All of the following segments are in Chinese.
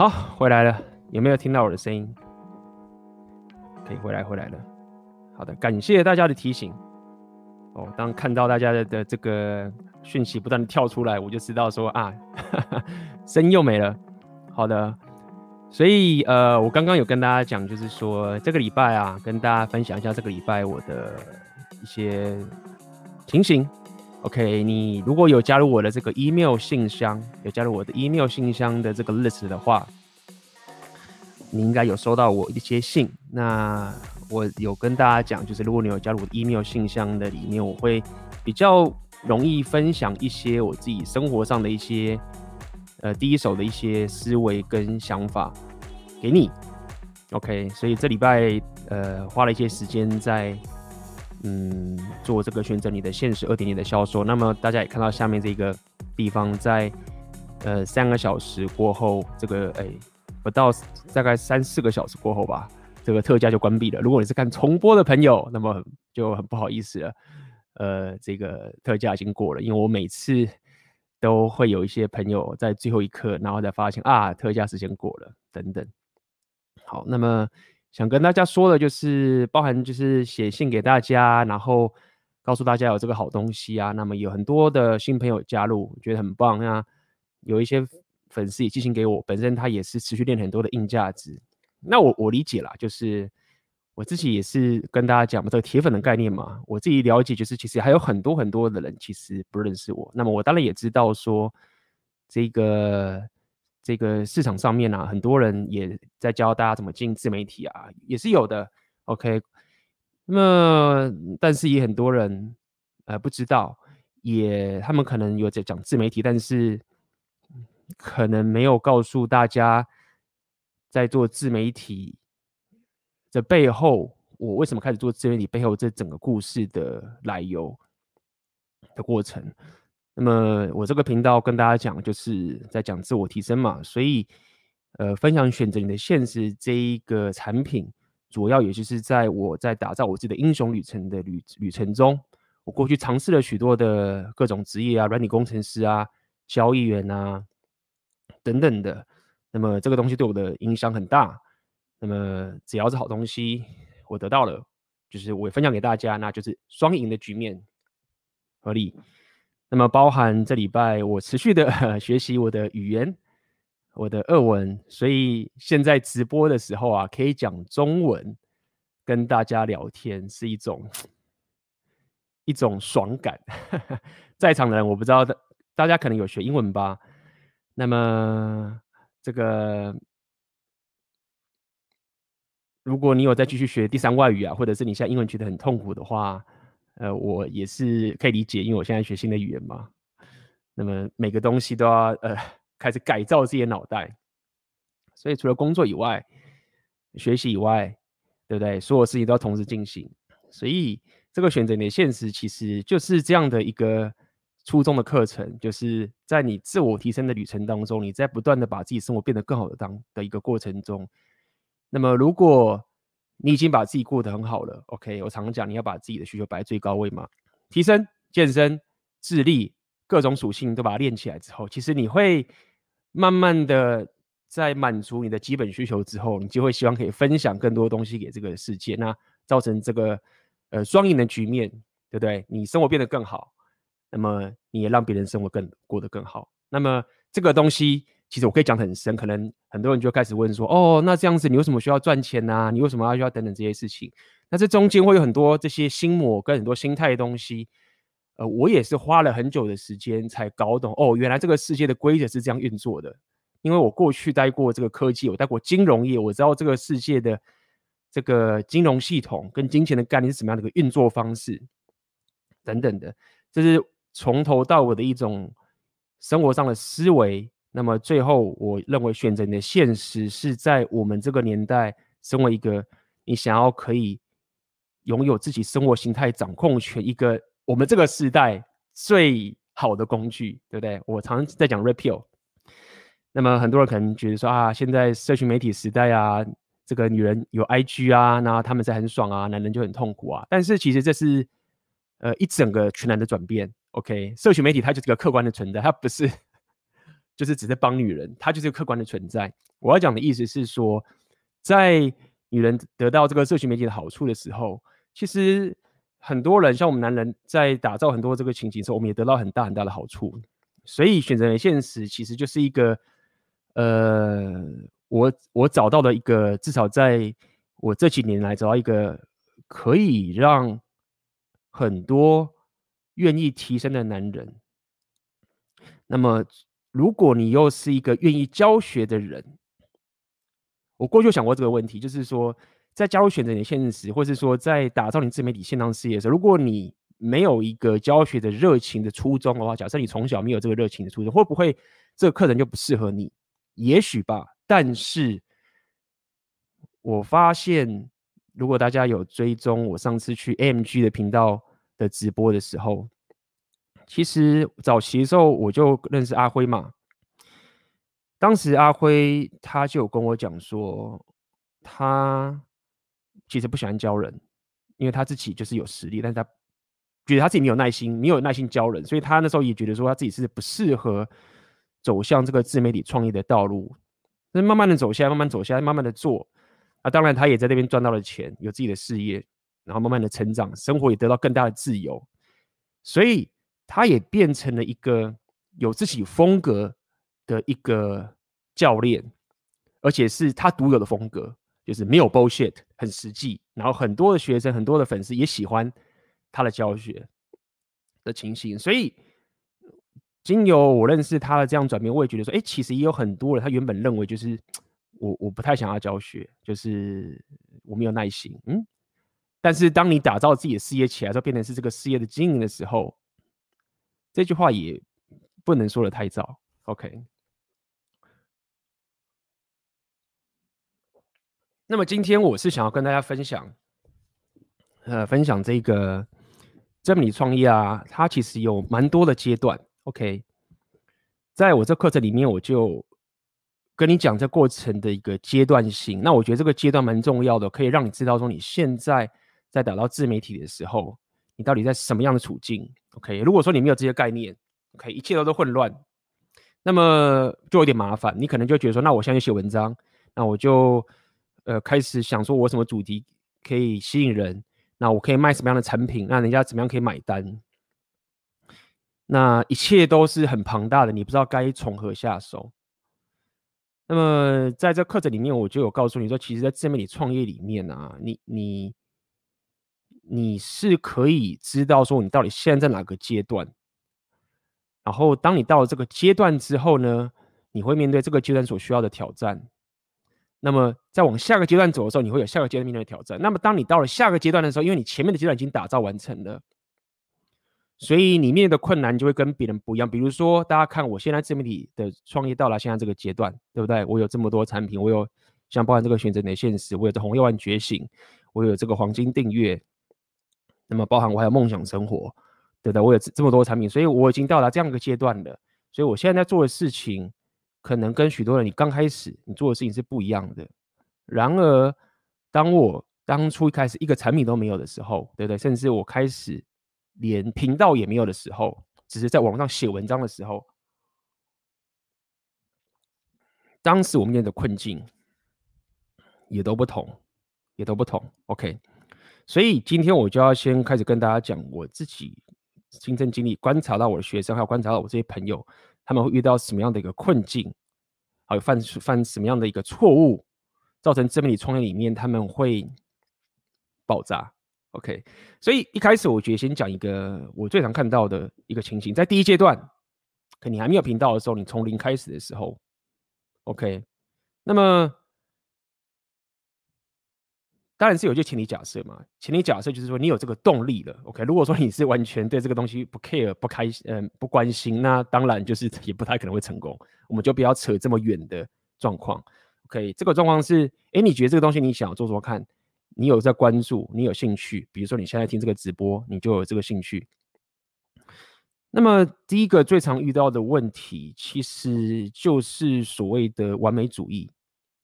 好，回来了，有没有听到我的声音？可以回来，回来了。好的，感谢大家的提醒。哦，当看到大家的的这个讯息不断的跳出来，我就知道说啊，声音又没了。好的，所以呃，我刚刚有跟大家讲，就是说这个礼拜啊，跟大家分享一下这个礼拜我的一些情形。OK，你如果有加入我的这个 email 信箱，有加入我的 email 信箱的这个 list 的话，你应该有收到我一些信。那我有跟大家讲，就是如果你有加入我 email 信箱的里面，我会比较容易分享一些我自己生活上的一些呃第一手的一些思维跟想法给你。OK，所以这礼拜呃花了一些时间在嗯做这个选择你的现实二点零的销售。那么大家也看到下面这个地方，在呃三个小时过后，这个哎不到大概三四个小时过后吧。这个特价就关闭了。如果你是看重播的朋友，那么就很不好意思了。呃，这个特价已经过了，因为我每次都会有一些朋友在最后一刻，然后再发现啊，特价时间过了等等。好，那么想跟大家说的就是，包含就是写信给大家，然后告诉大家有这个好东西啊。那么有很多的新朋友加入，觉得很棒啊。有一些粉丝也寄信给我，本身他也是持续练很多的硬价值。那我我理解啦，就是我自己也是跟大家讲嘛，这个铁粉的概念嘛，我自己了解，就是其实还有很多很多的人其实不认识我。那么我当然也知道说，这个这个市场上面啊，很多人也在教大家怎么进自媒体啊，也是有的。OK，那么但是也很多人呃不知道，也他们可能有在讲自媒体，但是可能没有告诉大家。在做自媒体的背后，我为什么开始做自媒体背后这整个故事的来由的过程。那么我这个频道跟大家讲，就是在讲自我提升嘛，所以呃，分享选择你的现实这一个产品，主要也就是在我在打造我自己的英雄旅程的旅旅程中，我过去尝试了许多的各种职业啊，软体工程师啊，交易员啊等等的。那么这个东西对我的影响很大。那么只要是好东西，我得到了，就是我分享给大家，那就是双赢的局面，合理。那么包含这礼拜我持续的 学习我的语言，我的俄文，所以现在直播的时候啊，可以讲中文跟大家聊天，是一种一种爽感。在场的人我不知道，大家可能有学英文吧？那么。这个，如果你有再继续学第三外语啊，或者是你现在英文觉得很痛苦的话，呃，我也是可以理解，因为我现在学新的语言嘛。那么每个东西都要呃开始改造自己的脑袋，所以除了工作以外，学习以外，对不对？所有事情都要同时进行。所以这个选择你的现实，其实就是这样的一个。初中的课程，就是在你自我提升的旅程当中，你在不断的把自己生活变得更好的当的一个过程中。那么，如果你已经把自己过得很好了，OK，我常常讲你要把自己的需求摆在最高位嘛，提升、健身、智力各种属性都把它练起来之后，其实你会慢慢的在满足你的基本需求之后，你就会希望可以分享更多东西给这个世界，那造成这个呃双赢的局面，对不对？你生活变得更好。那么你也让别人生活更过得更好。那么这个东西其实我可以讲很深，可能很多人就开始问说：哦，那这样子你为什么需要赚钱呢、你为什么要需要等等这些事情？那这中间会有很多这些心魔跟很多心态的东西。呃，我也是花了很久的时间才搞懂哦，原来这个世界的规则是这样运作的。因为我过去待过这个科技，我待过金融业，我知道这个世界的这个金融系统跟金钱的概念是什么样的一个运作方式等等的，这是。从头到尾的一种生活上的思维，那么最后我认为选择你的现实是在我们这个年代，身为一个你想要可以拥有自己生活形态掌控权，一个我们这个时代最好的工具，对不对？我常常在讲 Repeal 那么很多人可能觉得说啊，现在社群媒体时代啊，这个女人有 IG 啊，那他们在很爽啊，男人就很痛苦啊。但是其实这是呃一整个全然的转变。OK，社群媒体它就是个客观的存在，它不是，就是只是帮女人，她就是客观的存在。我要讲的意思是说，在女人得到这个社群媒体的好处的时候，其实很多人像我们男人在打造很多这个情景的时候，我们也得到很大很大的好处。所以选择的现实其实就是一个，呃，我我找到了一个，至少在我这几年来找到一个可以让很多愿意提升的男人。那么，如果你又是一个愿意教学的人，我过去就想过这个问题，就是说，在加入选择你现实，或是说在打造你自媒体线上事业的时候，如果你没有一个教学的热情的初衷的话，假设你从小没有这个热情的初衷，会不会这个课程就不适合你？也许吧。但是，我发现，如果大家有追踪我上次去 M G 的频道的直播的时候，其实早期的时候我就认识阿辉嘛。当时阿辉他就跟我讲说，他其实不喜欢教人，因为他自己就是有实力，但是他觉得他自己没有耐心，没有耐心教人，所以他那时候也觉得说他自己是不适合走向这个自媒体创业的道路。那慢慢的走下来，慢慢走下来，慢慢的做。啊，当然他也在那边赚到了钱，有自己的事业，然后慢慢的成长，生活也得到更大的自由，所以。他也变成了一个有自己风格的一个教练，而且是他独有的风格，就是没有 bullshit，很实际。然后很多的学生、很多的粉丝也喜欢他的教学的情形。所以，经由我认识他的这样转变，我也觉得说，哎，其实也有很多人，他原本认为就是我我不太想要教学，就是我没有耐心。嗯，但是当你打造自己的事业起来之后，变成是这个事业的经营的时候。这句话也不能说的太早，OK。那么今天我是想要跟大家分享，呃，分享这个自媒体创业啊，它其实有蛮多的阶段，OK。在我这课程里面，我就跟你讲这过程的一个阶段性。那我觉得这个阶段蛮重要的，可以让你知道说你现在在打造自媒体的时候，你到底在什么样的处境。OK，如果说你没有这些概念，OK，一切都是混乱，那么就有点麻烦。你可能就觉得说，那我现在写文章，那我就呃开始想说，我什么主题可以吸引人？那我可以卖什么样的产品？那人家怎么样可以买单？那一切都是很庞大的，你不知道该从何下手。那么在这课程里面，我就有告诉你说，其实，在自媒体创业里面啊，你你。你是可以知道说你到底现在在哪个阶段，然后当你到了这个阶段之后呢，你会面对这个阶段所需要的挑战。那么在往下个阶段走的时候，你会有下个阶段面对的挑战。那么当你到了下个阶段的时候，因为你前面的阶段已经打造完成了，所以你面对的困难就会跟别人不一样。比如说，大家看我现在自媒体的创业到了现在这个阶段，对不对？我有这么多产品，我有像包含这个选择你的现实，我有这红药丸觉醒，我有这个黄金订阅。那么包含我还有梦想生活，对不对？我有这么多产品，所以我已经到达这样一个阶段了。所以我现在在做的事情，可能跟许多人你刚开始你做的事情是不一样的。然而，当我当初一开始一个产品都没有的时候，对不对？甚至我开始连频道也没有的时候，只是在网上写文章的时候，当时我们面临的困境也都不同，也都不同。OK。所以今天我就要先开始跟大家讲我自己亲身经历，观察到我的学生，还有观察到我这些朋友，他们会遇到什么样的一个困境，还有犯犯什么样的一个错误，造成自媒体创业里面他们会爆炸。OK，所以一开始我觉得先讲一个我最常看到的一个情形，在第一阶段，可你还没有频道的时候，你从零开始的时候，OK，那么。当然是有一些前提假设嘛，前提假设就是说你有这个动力了，OK。如果说你是完全对这个东西不 care、不开心、嗯、不关心，那当然就是 也不太可能会成功。我们就不要扯这么远的状况，OK。这个状况是，哎，你觉得这个东西你想要做做看，你有在关注，你有兴趣，比如说你现在听这个直播，你就有这个兴趣。那么第一个最常遇到的问题，其实就是所谓的完美主义。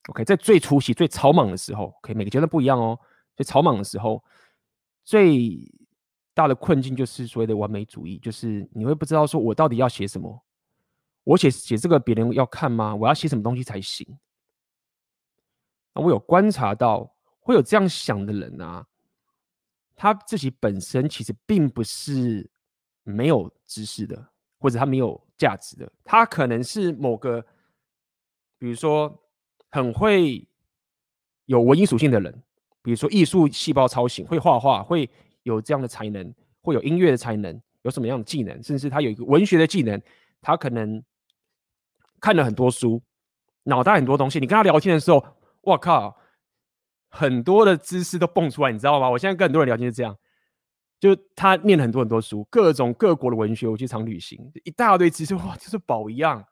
OK，在最初期、最草莽的时候，OK，每个阶段不一样哦。最草莽的时候，最大的困境就是所谓的完美主义，就是你会不知道说我到底要写什么，我写写这个别人要看吗？我要写什么东西才行？那我有观察到会有这样想的人啊，他自己本身其实并不是没有知识的，或者他没有价值的，他可能是某个，比如说很会有文艺属性的人，比如说艺术细胞超型，会画画，会有这样的才能，会有音乐的才能，有什么样的技能，甚至他有一个文学的技能，他可能。看了很多书，脑袋很多东西。你跟他聊天的时候，我靠，很多的知识都蹦出来，你知道吗？我现在跟很多人聊天是这样，就他念了很多很多书，各种各国的文学，我去常旅行，一大堆知识，哇，就是宝一样。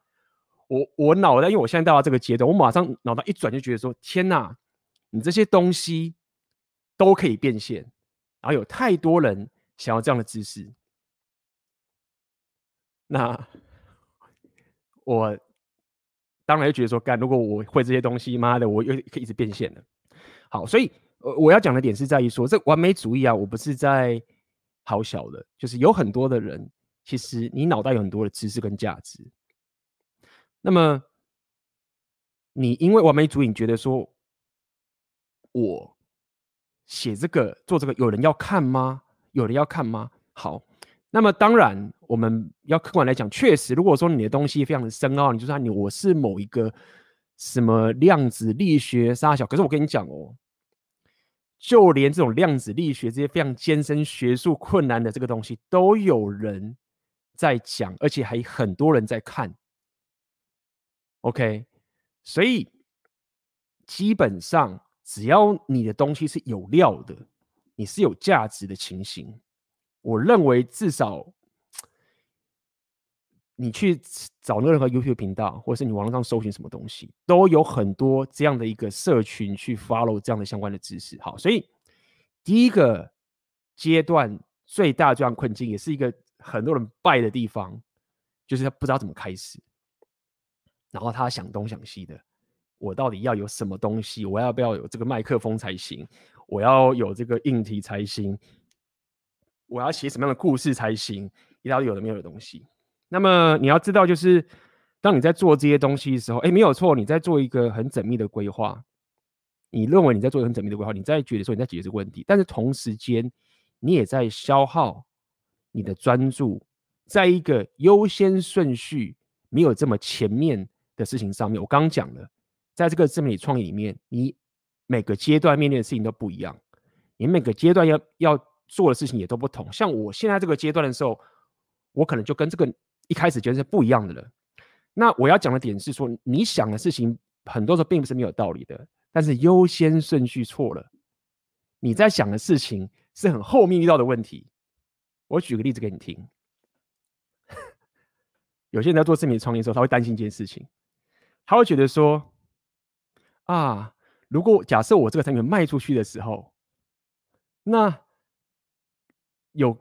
我我脑袋，因为我现在到了这个阶段，我马上脑袋一转就觉得说，天哪，你这些东西都可以变现，然后有太多人想要这样的知识，那我。当然就觉得说，干，如果我会这些东西，妈的，我又可以一直变现了。好，所以，我要讲的点是在于说，这完美主义啊，我不是在好小的，就是有很多的人，其实你脑袋有很多的知识跟价值。那么，你因为完美主义，你觉得说，我写这个做这个，有人要看吗？有人要看吗？好。那么当然，我们要客观来讲，确实，如果说你的东西非常的深奥，你就说你我是某一个什么量子力学沙小，可是我跟你讲哦，就连这种量子力学这些非常艰深学术困难的这个东西，都有人在讲，而且还很多人在看。OK，所以基本上只要你的东西是有料的，你是有价值的情形。我认为至少，你去找任何 YouTube 频道，或者是你网络上搜寻什么东西，都有很多这样的一个社群去 follow 这样的相关的知识。好，所以第一个阶段最大这样困境，也是一个很多人败的地方，就是他不知道怎么开始，然后他想东想西的，我到底要有什么东西？我要不要有这个麦克风才行？我要有这个硬体才行？我要写什么样的故事才行？一大堆有的没有的东西。那么你要知道，就是当你在做这些东西的时候，哎，没有错，你在做一个很缜密的规划。你认为你在做一个很缜密的规划，你在觉得说你在解决这个问题，但是同时间你也在消耗你的专注，在一个优先顺序没有这么前面的事情上面。我刚讲了，在这个自媒体创业里面，你每个阶段面临的事情都不一样，你每个阶段要要。做的事情也都不同，像我现在这个阶段的时候，我可能就跟这个一开始觉得是不一样的了。那我要讲的点是说，你想的事情很多时候并不是没有道理的，但是优先顺序错了。你在想的事情是很后面遇到的问题。我举个例子给你听，有些人在做自媒体创业的时候，他会担心一件事情，他会觉得说，啊，如果假设我这个产品卖出去的时候，那有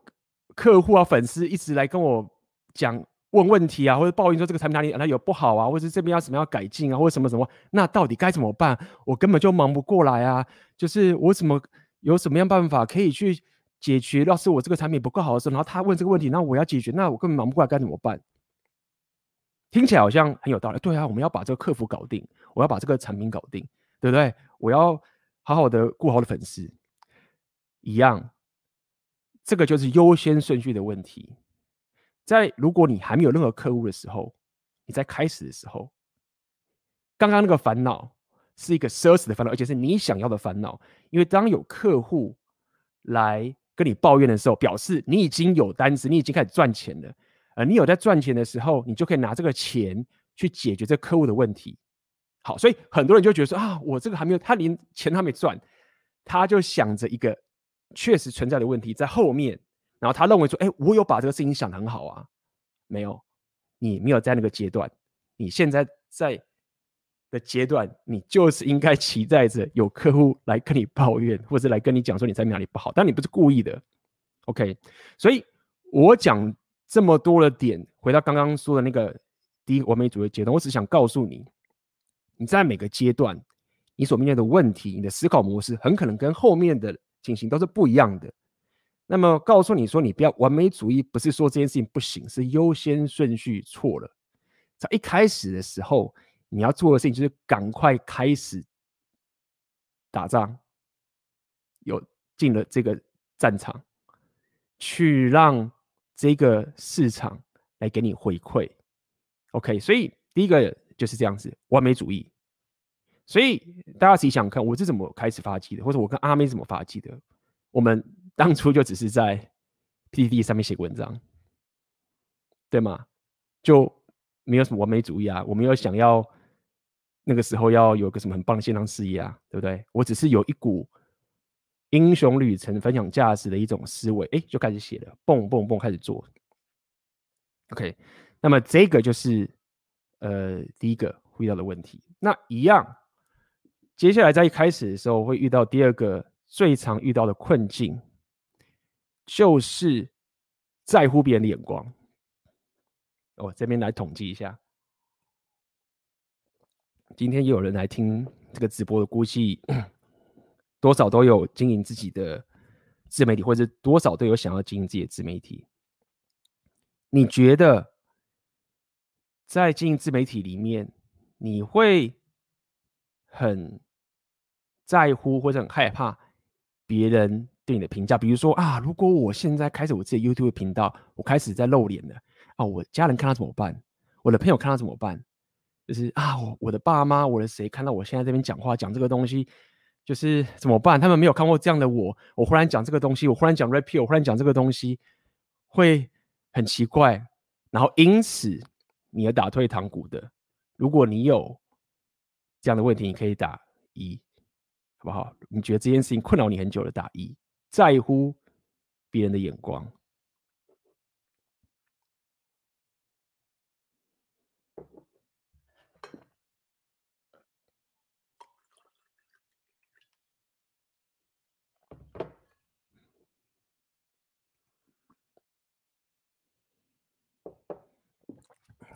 客户啊、粉丝一直来跟我讲问问题啊，或者抱怨说这个产品哪里哪里有不好啊，或者是这边要什么要改进啊，或者什么什么，那到底该怎么办？我根本就忙不过来啊！就是我怎么有什么样办法可以去解决？要是我这个产品不够好的时候，然后他问这个问题，那我要解决，那我根本忙不过来，该怎么办？听起来好像很有道理。对啊，我们要把这个客服搞定，我要把这个产品搞定，对不对？我要好好的顾好的粉丝，一样。这个就是优先顺序的问题。在如果你还没有任何客户的时候，你在开始的时候，刚刚那个烦恼是一个奢侈的烦恼，而且是你想要的烦恼。因为当有客户来跟你抱怨的时候，表示你已经有单子，你已经开始赚钱了。呃你有在赚钱的时候，你就可以拿这个钱去解决这客户的问题。好，所以很多人就觉得说啊，我这个还没有，他连钱还没赚，他就想着一个。确实存在的问题在后面，然后他认为说：“哎，我有把这个事情想得很好啊。”没有，你没有在那个阶段。你现在在的阶段，你就是应该期待着有客户来跟你抱怨，或者来跟你讲说你在哪里不好，但你不是故意的。OK，所以我讲这么多的点，回到刚刚说的那个第一完美主义阶段，我只想告诉你，你在每个阶段，你所面对的问题，你的思考模式，很可能跟后面的。情形都是不一样的。那么告诉你说，你不要完美主义，不是说这件事情不行，是优先顺序错了。在一开始的时候，你要做的事情就是赶快开始打仗，有进了这个战场，去让这个市场来给你回馈。OK，所以第一个就是这样子，完美主义。所以大家自己想看，我是怎么开始发迹的，或者我跟阿妹怎么发迹的？我们当初就只是在 PPT 上面写文章，对吗？就没有什么完美主义啊，我没有想要那个时候要有个什么很棒的线上事业啊，对不对？我只是有一股英雄旅程分享价值的一种思维，哎，就开始写了，蹦蹦蹦开始做。OK，那么这个就是呃第一个遇到的问题。那一样，接下来在一开始的时候会遇到第二个最常遇到的困境，就是在乎别人的眼光。我、这边来统计一下，今天也有人来听这个直播的，估计多少都有经营自己的自媒体，或者多少都有想要经营自己的自媒体。你觉得在经营自媒体里面，你会很在乎或者很害怕别人对你的评价？比如说啊，如果我现在开始我自己 YouTube 频道，我开始在露脸了。啊，我家人看到怎么办？我的朋友看到怎么办？就是啊，我我的爸妈，我的谁看到我现在这边讲话讲这个东西，就是怎么办？他们没有看过这样的我，我忽然讲这个东西，我忽然讲 rap，我忽然讲这个东西，会很奇怪。然后因此，你要打退堂鼓的。如果你有这样的问题，你可以打一，好不好？你觉得这件事情困扰你很久的，打一，在乎别人的眼光。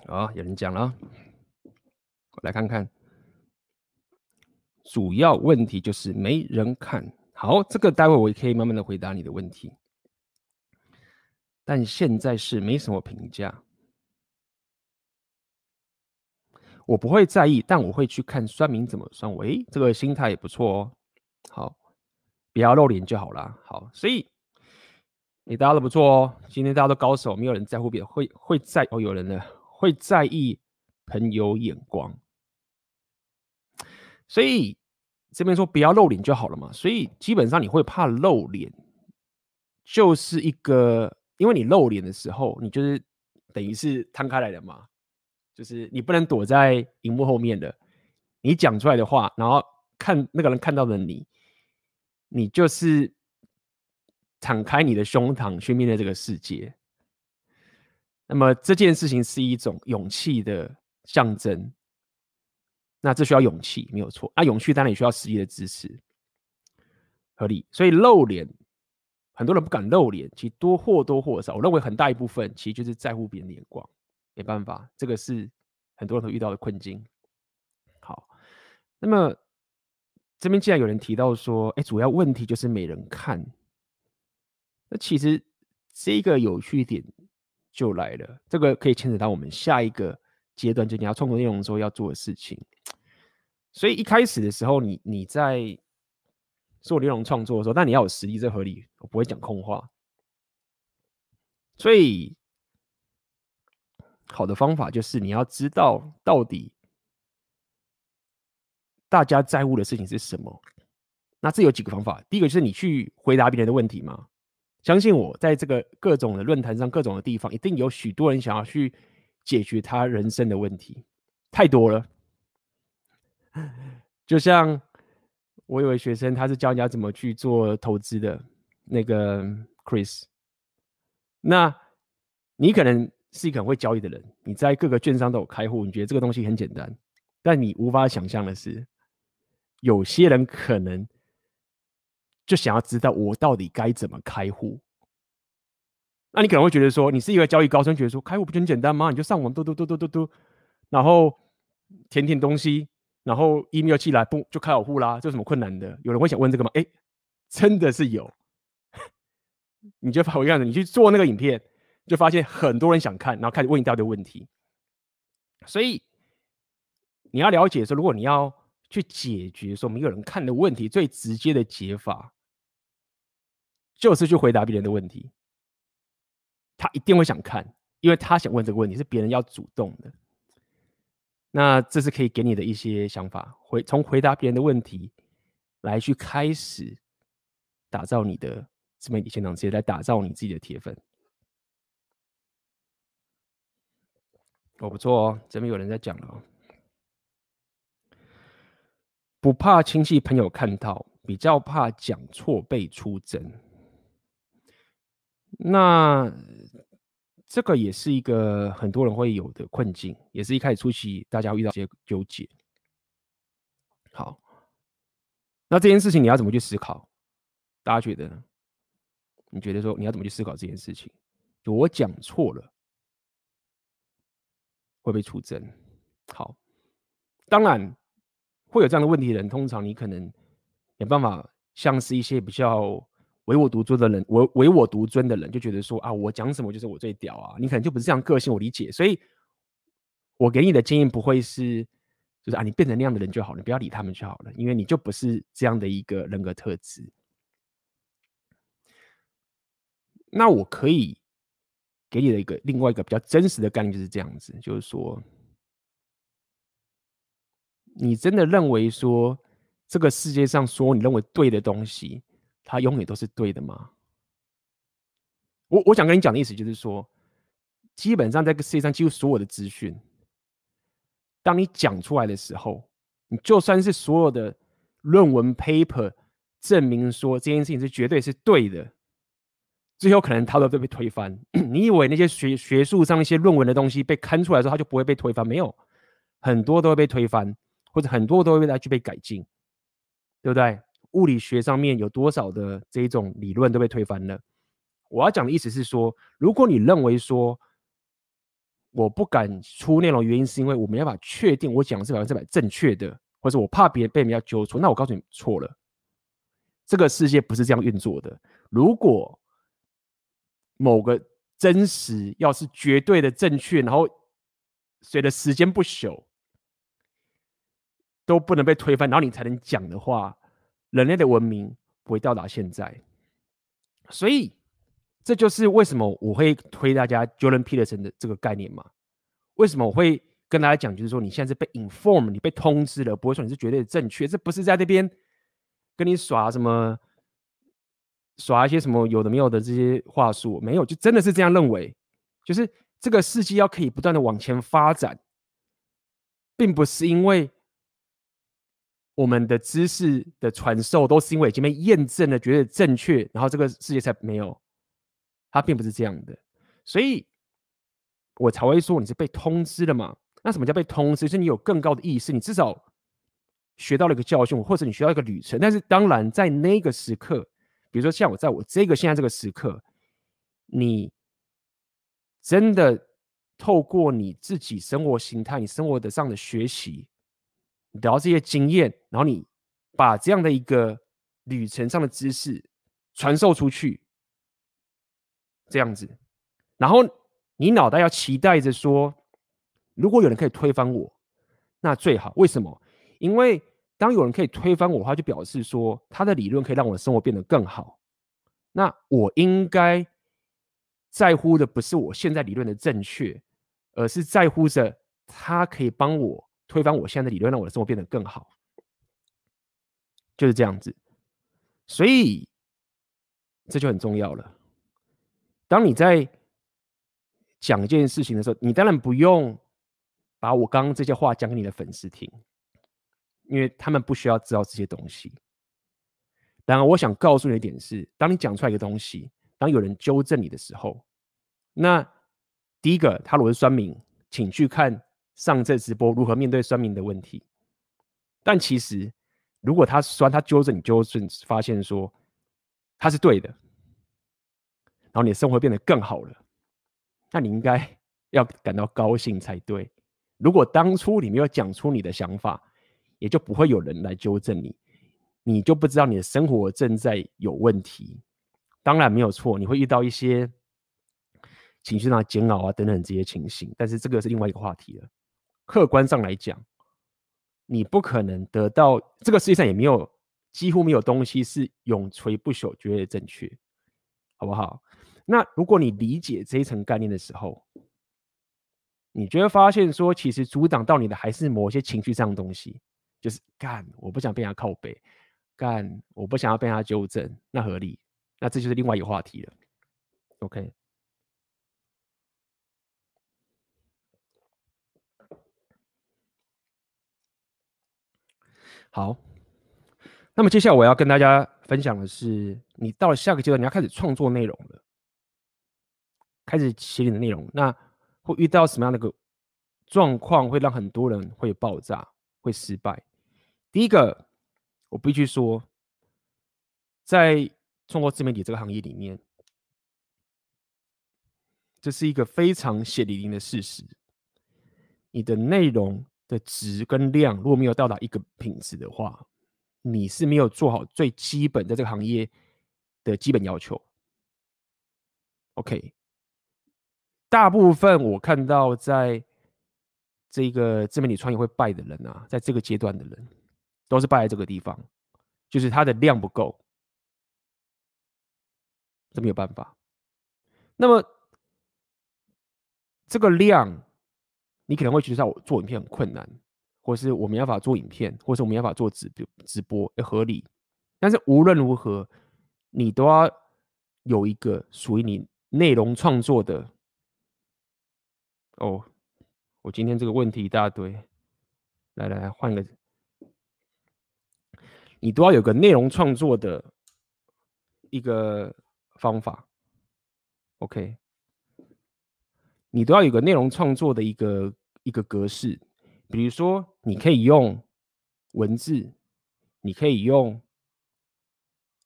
啊、有人讲了，我来看看，主要问题就是没人看好。这个待会我也可以慢慢的回答你的问题，但现在是没什么评价，我不会在意，但我会去看酸民怎么酸我。诶，这个心态也不错哦。好，不要露脸就好了。好，所以你大家都不错哦。今天大家都高手，没有人在乎别人，会会在哦，有人呢。会在意朋友眼光，所以这边说不要露脸就好了嘛。所以基本上你会怕露脸，就是一个，因为你露脸的时候，你就是等于是摊开来的嘛，就是你不能躲在荧幕后面的，你讲出来的话，然后看那个人看到的你，你就是敞开你的胸膛去面对这个世界。那么这件事情是一种勇气的象征，那这需要勇气，没有错。那勇气当然也需要实力的支持，合理。所以露脸，很多人不敢露脸，其实多或多或少，我认为很大一部分其实就是在乎别人的眼光。没办法，这个是很多人都遇到的困境。好，那么这边既然有人提到说，哎，主要问题就是没人看，那其实这个有趣一点。就来了，这个可以牵扯到我们下一个阶段，就你要创作内容的时候要做的事情。所以一开始的时候，你你在做内容创作的时候，但你要有实力，这合理，我不会讲空话。所以好的方法就是你要知道到底大家在乎的事情是什么。那这有几个方法，第一个就是你去回答别人的问题嘛。相信我，在这个各种的论坛上，各种的地方，一定有许多人想要去解决他人生的问题，太多了。就像我有位学生，他是教人家怎么去做投资的，那个 Chris。那你可能是一个很会交易的人，你在各个券商都有开户，你觉得这个东西很简单，但你无法想象的是，有些人可能。就想要知道我到底该怎么开户？那你可能会觉得说，你是一个交易高深，觉得说开户不就很简单吗？你就上网嘟嘟嘟嘟嘟嘟，然后填填东西，然后 email 寄来，不就开好户啦？这有什么困难的？有人会想问这个吗？哎，真的是有。你就发我样子，你去做那个影片，就发现很多人想看，然后开始问一大堆问题。所以你要了解说，如果你要去解决说没有人看的问题，最直接的解法就是去回答别人的问题。他一定会想看，因为他想问这个问题，是别人要主动的。那这是可以给你的一些想法，回从回答别人的问题来去开始打造你的自媒体现场，直接来打造你自己的铁粉。哦，不错哦，这边有人在讲了哦。不怕亲戚朋友看到，比较怕讲错被出征。那这个也是一个很多人会有的困境，也是一开始初期大家会遇到一些纠结。好，那这件事情你要怎么去思考？大家觉得呢？你觉得说你要怎么去思考这件事情？就我讲错了会被出征？好，当然会有这样的问题的人，通常你可能没办法像是一些比较。唯我独尊的人，唯唯我独尊的人就觉得说啊，我讲什么就是我最屌啊！你可能就不是这样个性，我理解。所以，我给你的建议不会是，就是啊，你变成那样的人就好了，你不要理他们就好了，因为你就不是这样的一个人格特质。那我可以给你的一个另外一个比较真实的概念就是这样子，就是说，你真的认为说这个世界上所有你认为对的东西，它永远都是对的吗？我我想跟你讲的意思就是说，基本上在这个世界上，几乎所有的资讯，当你讲出来的时候，你就算是所有的论文 paper 证明说这件事情是绝对是对的，最后可能它都会被推翻。你以为那些学学术上一些论文的东西被刊出来之后，它就不会被推翻？没有，很多都会被推翻，或者很多都会来去被改进，对不对？物理学上面有多少的这一种理论都被推翻了？我要讲的意思是说，如果你认为说我不敢出内容，原因是因为我没办法确定我讲的是百分之百正确的，或者我怕别人被人家揪错，那我告诉你错了。这个世界不是这样运作的。如果某个真实要是绝对的正确，然后随着时间不朽都不能被推翻，然后你才能讲的话。人类的文明不会到达现在，所以这就是为什么我会推大家 Jordan Peterson 的这个概念嘛？为什么我会跟大家讲，就是说你现在是被 inform，你被通知了，不会说你是绝对的正确，这不是在那边跟你耍什么，耍一些什么有的没有的这些话术，没有，就真的是这样认为，就是这个世界要可以不断的往前发展，并不是因为。我们的知识的传授都是因为已经被验证了，觉得正确，然后这个世界才没有。它并不是这样的，所以我才会说你是被通知的嘛。那什么叫被通知？就是你有更高的意识，你至少学到了一个教训，或者你学到一个旅程。但是当然，在那个时刻，比如说像我在我这个现在这个时刻，你真的透过你自己生活形态、你生活的上的学习。得到这些经验，然后你把这样的一个旅程上的知识传授出去，这样子，然后你脑袋要期待着说，如果有人可以推翻我，那最好。为什么？因为当有人可以推翻我的话，就表示说他的理论可以让我的生活变得更好。那我应该在乎的不是我现在理论的正确，而是在乎着他可以帮我。推翻我现在的理论，让我的生活变得更好，就是这样子。所以这就很重要了。当你在讲一件事情的时候，你当然不用把我刚刚这些话讲给你的粉丝听，因为他们不需要知道这些东西。然而，我想告诉你一点是：当你讲出来一个东西，当有人纠正你的时候，那第一个，他如果是酸民，请去看。上这直播如何面对酸民的问题？但其实，如果他酸，他纠正你，纠正发现说他是对的，然后你的生活变得更好了，那你应该 要感到高兴才对。如果当初你没有讲出你的想法，也就不会有人来纠正你，你就不知道你的生活正在有问题。当然没有错，你会遇到一些情绪上的煎熬啊等等这些情形，但是这个是另外一个话题了。客观上来讲，你不可能得到这个世界上也没有几乎没有东西是永垂不朽、绝对正确，好不好？那如果你理解这一层概念的时候，你就会发现说，其实阻挡到你的还是某些情绪上的东西，就是干，我不想被他靠背，干，我不想要被他纠正，那合理，那这就是另外一个话题了。OK，好，那么接下来我要跟大家分享的是，你到了下个阶段，你要开始创作内容了。开始写你的内容，那会遇到什么样的个状况，会让很多人会爆炸，会失败？第一个，我必须说，在创作自媒体这个行业里面，这是一个非常血淋淋的事实。你的内容的值跟量，如果没有到达一个品质的话，你是没有做好最基本的这个行业的基本要求。OK。大部分我看到，在这个自媒体创业会败的人啊，在这个阶段的人，都是败在这个地方，就是他的量不够，这没有办法。那么这个量，你可能会觉得我做影片很困难，或是我没办法做影片，或是我没办法做直播，直播也合理。但是无论如何，你都要有一个属于你内容创作的。哦，我今天这个问题一大堆，来来来，换个，你都要有个内容创作的一个方法，OK？你都要有个内容创作的一个一个格式，比如说你可以用文字，你可以用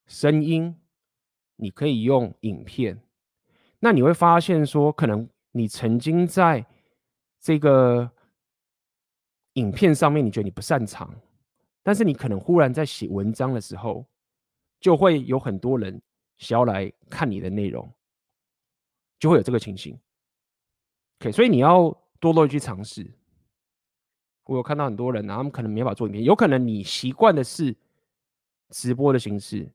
声音，你可以用影片，那你会发现说可能。你曾经在这个影片上面，你觉得你不擅长，但是你可能忽然在写文章的时候，就会有很多人想要来看你的内容，就会有这个情形。OK，所以你要多多去尝试。我有看到很多人啊，他们可能没法做影片，有可能你习惯的是直播的形式。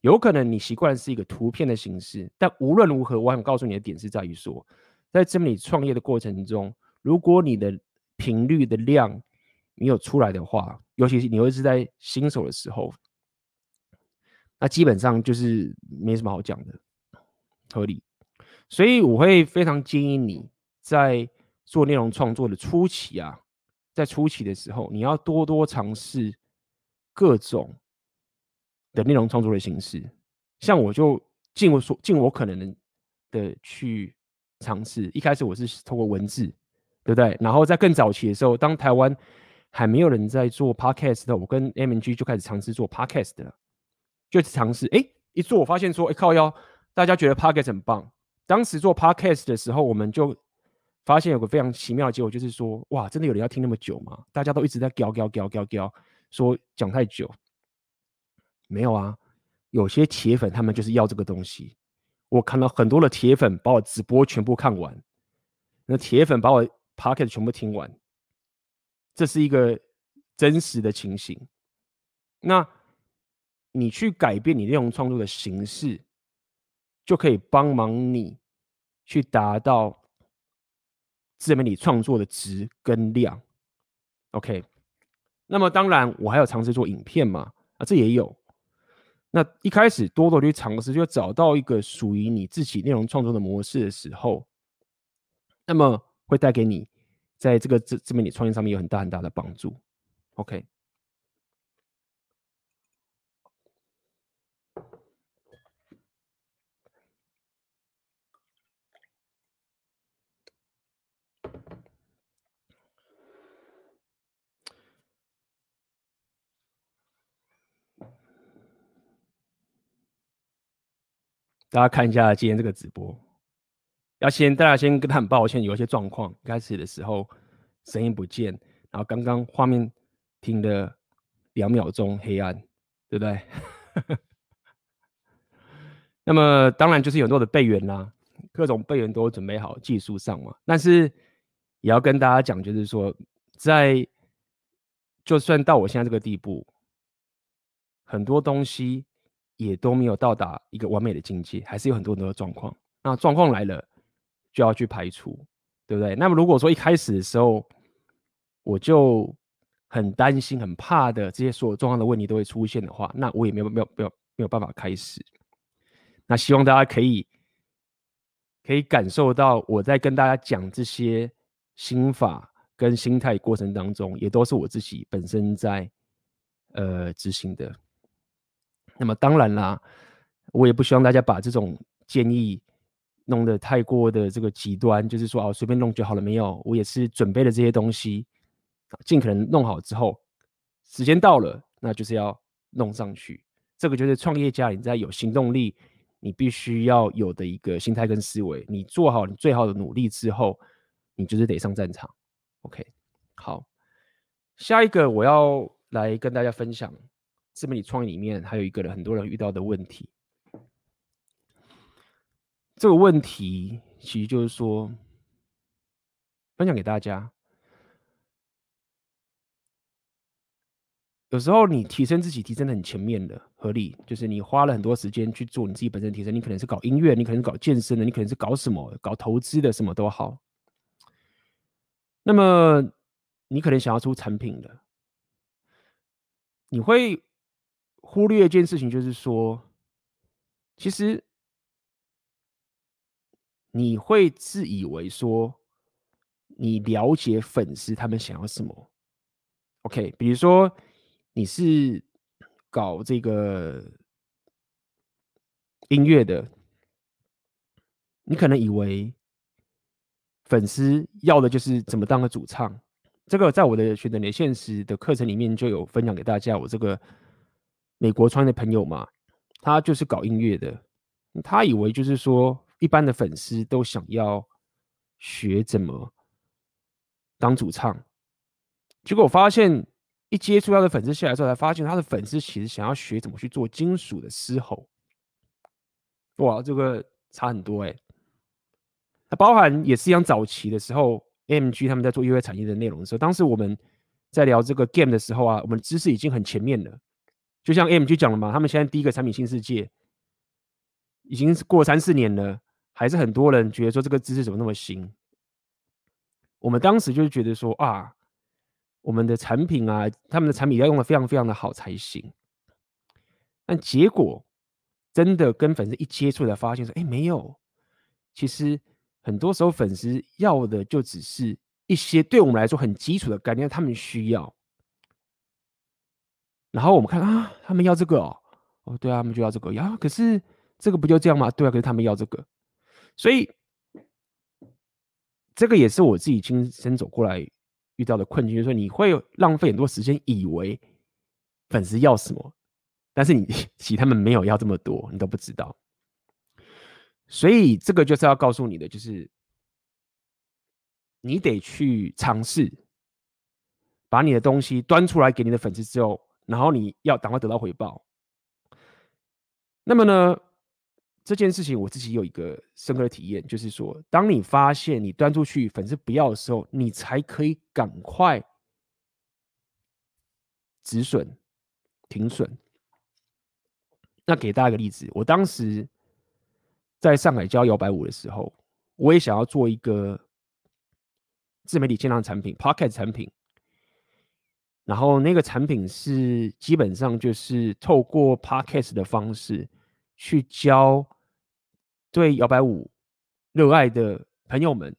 有可能你习惯是一个图片的形式，但无论如何，我想告诉你的点是在于说。在这么你创业的过程中，如果你的频率的量没有出来的话，尤其是你会是在新手的时候，那基本上就是没什么好讲的，合理。所以我会非常建议你在做内容创作的初期啊，在初期的时候，你要多多尝试各种的内容创作的形式。像我就尽我所尽我可能的去。尝试一开始我是通过文字，对不对？然后在更早期的时候，当台湾还没有人在做 podcast 的，我跟 MNG 就开始尝试做 podcast 了，就尝试哎，一做我发现说哎靠腰，大家觉得 podcast 很棒。当时做 podcast 的时候，我们就发现有个非常奇妙的结果，就是说哇，真的有人要听那么久吗？大家都一直在叫叫叫叫叫，说讲太久。没有啊，有些铁粉他们就是要这个东西。我看到很多的铁粉把我直播全部看完，那铁粉把我 podcast 全部听完，这是一个真实的情形。那你去改变你内容创作的形式，就可以帮忙你去达到自媒体创作的值跟量。OK，那么当然我还有尝试做影片嘛，啊，这也有。那一开始多多去尝试，就找到一个属于你自己内容创作的模式的时候，那么会带给你在这个自自媒体创业上面有很大很大的帮助。OK，大家看一下今天这个直播，要先大家先跟他很抱歉，有一些状况，开始的时候声音不见，然后刚刚画面停了两秒钟黑暗，对不对？那么当然就是有很多的备援啦，各种备援都准备好，技术上嘛。但是也要跟大家讲，就是说，在就算到我现在这个地步，很多东西也都没有到达一个完美的境界，还是有很多很多的状况。那状况来了，就要去排除，对不对？那么如果说一开始的时候，我就很担心、很怕的这些所有状况的问题都会出现的话，那我也没有、没有、没有、没有办法开始。那希望大家可以可以感受到我在跟大家讲这些心法跟心态过程当中，也都是我自己本身在呃执行的。那么当然啦，我也不希望大家把这种建议。弄得太过的这个极端，就是说哦，随便弄就好了。没有，我也是准备了这些东西，尽可能弄好之后，时间到了，那就是要弄上去。这个就是创业家你在有行动力，你必须要有的一个心态跟思维。你做好你最好的努力之后，你就是得上战场。OK，好，下一个我要来跟大家分享自媒体创业里面还有一个人很多人遇到的问题。这个问题其实就是说，分享给大家。有时候你提升自己，提升的很全面的，合理，就是你花了很多时间去做你自己本身提升。你可能是搞音乐，你可能搞健身的，你可能是搞什么，搞投资的，什么都好。那么你可能想要出产品的，你会忽略一件事情，就是说，其实。你会自以为说你了解粉丝他们想要什么？OK，比如说你是搞这个音乐的，你可能以为粉丝要的就是怎么当个主唱。这个在我的选择你的现实的课程里面就有分享给大家。我这个美国创业的朋友嘛，他就是搞音乐的，他以为就是说。一般的粉丝都想要学怎么当主唱，结果我发现一接触他的粉丝下来之后，才发现他的粉丝其实想要学怎么去做金属的嘶吼。哇，这个差很多哎、欸！它包含也是一样，早期的时候，MG 他们在做音乐产业的内容的时候，当时我们在聊这个 game 的时候啊，我们知识已经很前面了。就像 M 就讲了嘛，他们现在第一个产品新世界已经是过三四年了。还是很多人觉得说这个知识怎么那么新？我们当时就是觉得说啊，我们的产品啊，他们的产品要用的非常非常的好才行。但结果真的跟粉丝一接触才发现说，哎，没有。其实很多时候粉丝要的就只是一些对我们来说很基础的概念，他们需要。然后我们看啊，他们要这个哦，哦，对啊，他们就要这个呀。可是这个不就这样吗？对啊，可是他们要这个。所以，这个也是我自己亲身走过来遇到的困境，就是说你会浪费很多时间，以为粉丝要什么，但是你 其实他们没有要这么多，你都不知道。所以，这个就是要告诉你的，就是你得去尝试把你的东西端出来给你的粉丝之后，然后你要赶快得到回报。那么呢？这件事情我自己有一个深刻的体验，就是说，当你发现你端出去粉丝不要的时候，你才可以赶快止损、停损。那给大家一个例子，我当时在上海教摇摆舞的时候，我也想要做一个自媒体线上产品，Pocket 产品，然后那个产品是基本上就是透过 Podcast 的方式。去教对摇摆舞热爱的朋友们，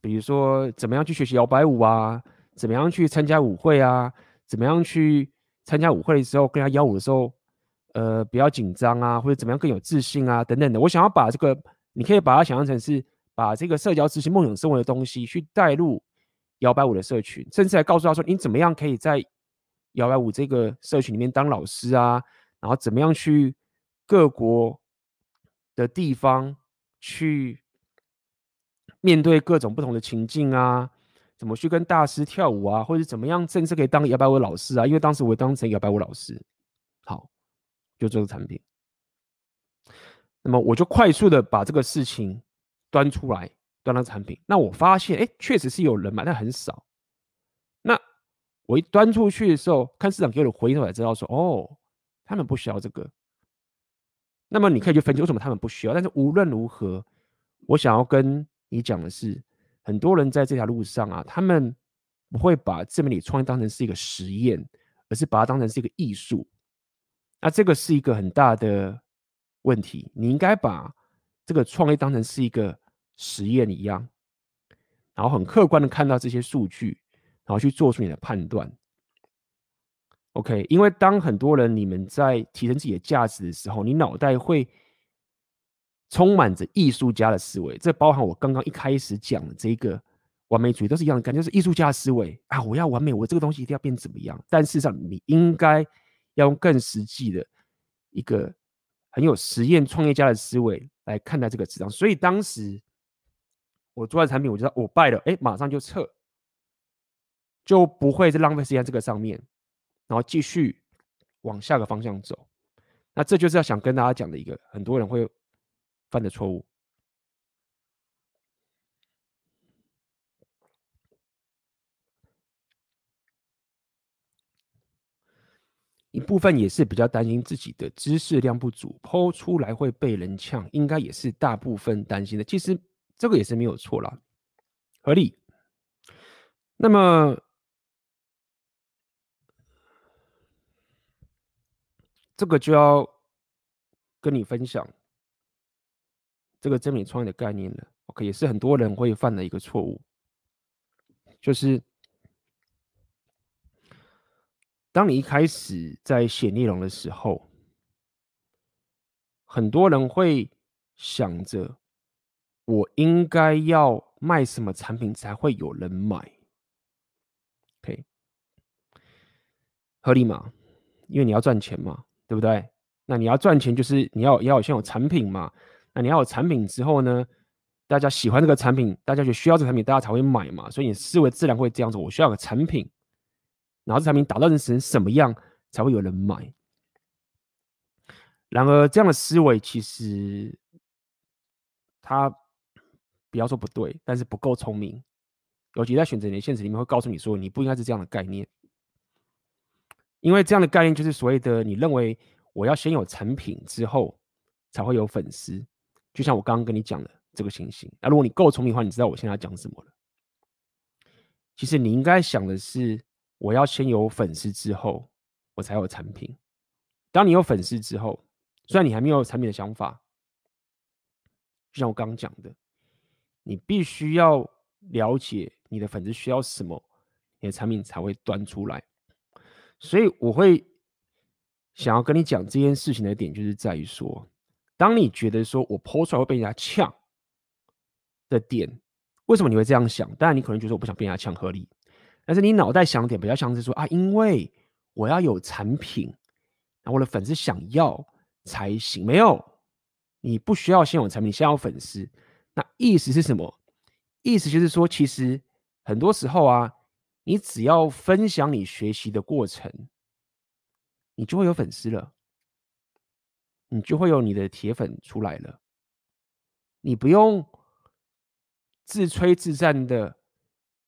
比如说怎么样去学习摇摆舞啊，怎么样去参加舞会啊，怎么样去参加舞会的时候跟他邀舞的时候，呃，不要紧张啊，或者怎么样更有自信啊，等等的。我想要把这个，你可以把它想象成是把这个社交执行梦想生活的东西去带入摇摆舞的社群，甚至还告诉他说，你怎么样可以在摇摆舞这个社群里面当老师啊，然后怎么样去。各国的地方去面对各种不同的情境啊，怎么去跟大师跳舞啊，或者怎么样正式可以当摇摆舞老师啊？因为当时我当成摇摆舞老师，好，就这个产品。那么我就快速的把这个事情端出来，端到产品，那我发现，哎，确实是有人买，但很少。那我一端出去的时候，看市场给我的回应，我才知道说，哦，他们不需要这个。那么你可以去分析为什么他们不需要。但是无论如何，我想要跟你讲的是，很多人在这条路上啊，他们不会把自媒体创业当成是一个实验，而是把它当成是一个艺术。那这个是一个很大的问题。你应该把这个创业当成是一个实验一样，然后很客观的看到这些数据，然后去做出你的判断。OK，因为当很多人你们在提升自己的价值的时候，你脑袋会充满着艺术家的思维，这包含我刚刚一开始讲的这个完美主义都是一样的感觉，是艺术家的思维啊！我要完美，我这个东西一定要变怎么样？但事实上，你应该要用更实际的一个很有实验创业家的思维来看待这个市场。所以当时我做完产品，我就知道我败了，哎，马上就撤，就不会再浪费时间这个上面。然后继续往下个方向走，那这就是要想跟大家讲的一个很多人会犯的错误。一部分也是比较担心自己的知识量不足，PO 出来会被人呛，应该也是大部分担心的。其实这个也是没有错啦，合理。那么。这个就要跟你分享这个真理创业的概念了。OK，也是很多人会犯的一个错误，就是当你一开始在写内容的时候，很多人会想着我应该要卖什么产品才会有人买。OK，合理吗？因为你要赚钱嘛。对不对？那你要赚钱，就是你要要先有产品嘛。那你要有产品之后呢，大家喜欢这个产品，大家就需要这个产品，大家才会买嘛。所以你思维自然会这样子：我需要个产品，然后这产品打造成什么样才会有人买。然而，这样的思维其实它不要说不对，但是不够聪明。尤其在选择你的现实里面，会告诉你说，你不应该是这样的概念。因为这样的概念就是所谓的，你认为我要先有产品之后才会有粉丝，就像我刚刚跟你讲的这个情形。那如果你够聪明的话，你知道我现在要讲什么了。其实你应该想的是，我要先有粉丝之后，我才有产品。当你有粉丝之后，虽然你还没有产品的想法，就像我刚刚讲的，你必须要了解你的粉丝需要什么，你的产品才会端出来。所以我会想要跟你讲这件事情的点，就是在于说，当你觉得说我 PO 出来会被人家呛的点，为什么你会这样想？当然，你可能觉得我不想被人家呛合理，但是你脑袋想点比较像是说啊，因为我要有产品，然后我的粉丝想要才行。没有，你不需要先有产品，先要粉丝。那意思是什么？意思就是说，其实很多时候啊。你只要分享你学习的过程，你就会有粉丝了，你就会有你的铁粉出来了。你不用自吹自赞的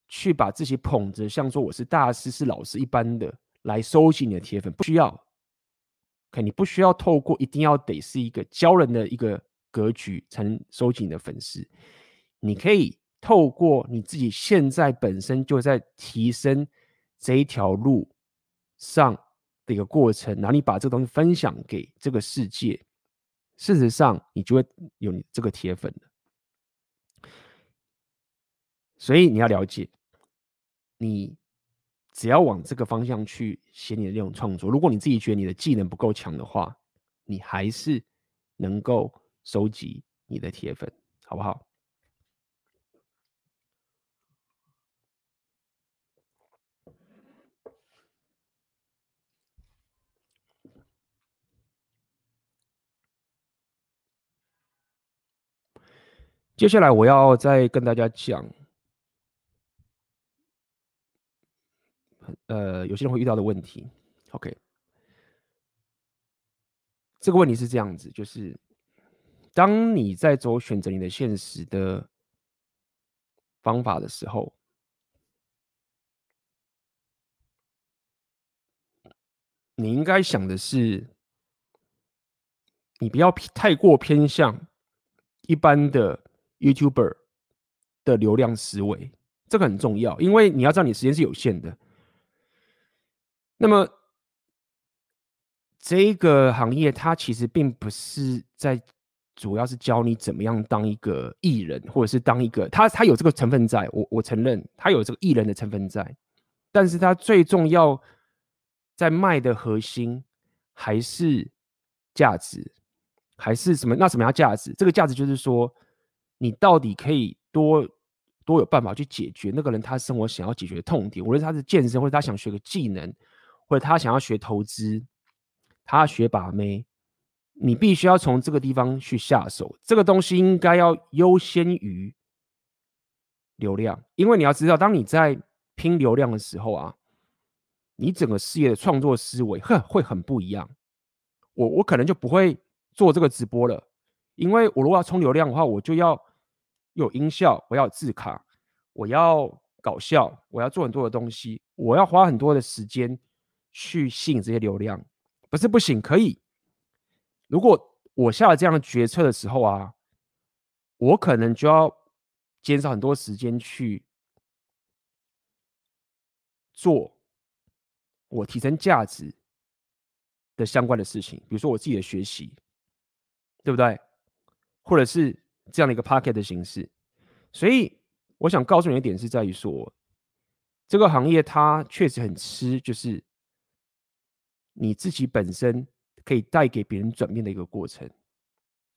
去把自己捧着，像说我是大师、是老师一般的来收集你的铁粉，不需要。可你不需要透过一定要得是一个教人的一个格局才能收集你的粉丝，你可以。透过你自己现在本身就在提升这一条路上的一个过程，然后你把这个东西分享给这个世界，事实上你就会有你这个铁粉了。所以你要了解，你只要往这个方向去写你的内容创作，如果你自己觉得你的技能不够强的话，你还是能够收集你的铁粉，好不好？接下来我要再跟大家讲，呃，有些人会遇到的问题。OK，这个问题是这样子，就是当你在走选择你的现实的方法的时候，你应该想的是，你不要太过偏向一般的 YouTuber 的流量思维，这个很重要，因为你要知道你时间是有限的。那么，这个行业它其实并不是在。主要是教你怎么样当一个艺人，或者是当一个他，他有这个成分在，我我承认他有这个艺人的成分在，但是他最重要在卖的核心还是价值，还是什么？那什么叫价值？这个价值就是说，你到底可以多多有办法去解决那个人他生活想要解决的痛点，无论他是健身，或者他想学个技能，或者他想要学投资，他学把妹。你必须要从这个地方去下手，这个东西应该要优先于流量，因为你要知道，当你在拼流量的时候啊，你整个事业的创作思维会会很不一样。我我可能就不会做这个直播了，因为我如果要冲流量的话，我就要有音效，我要有字卡，我要搞笑，我要做很多的东西，我要花很多的时间去吸引这些流量，不是不行，可以。如果我下了这样的决策的时候啊，我可能就要减少很多时间去做我提升价值的相关的事情，比如说我自己的学习，对不对？或者是这样的一个 pocket 的形式。所以我想告诉你一点是在于说，这个行业它确实很吃，就是你自己本身。可以带给别人转变的一个过程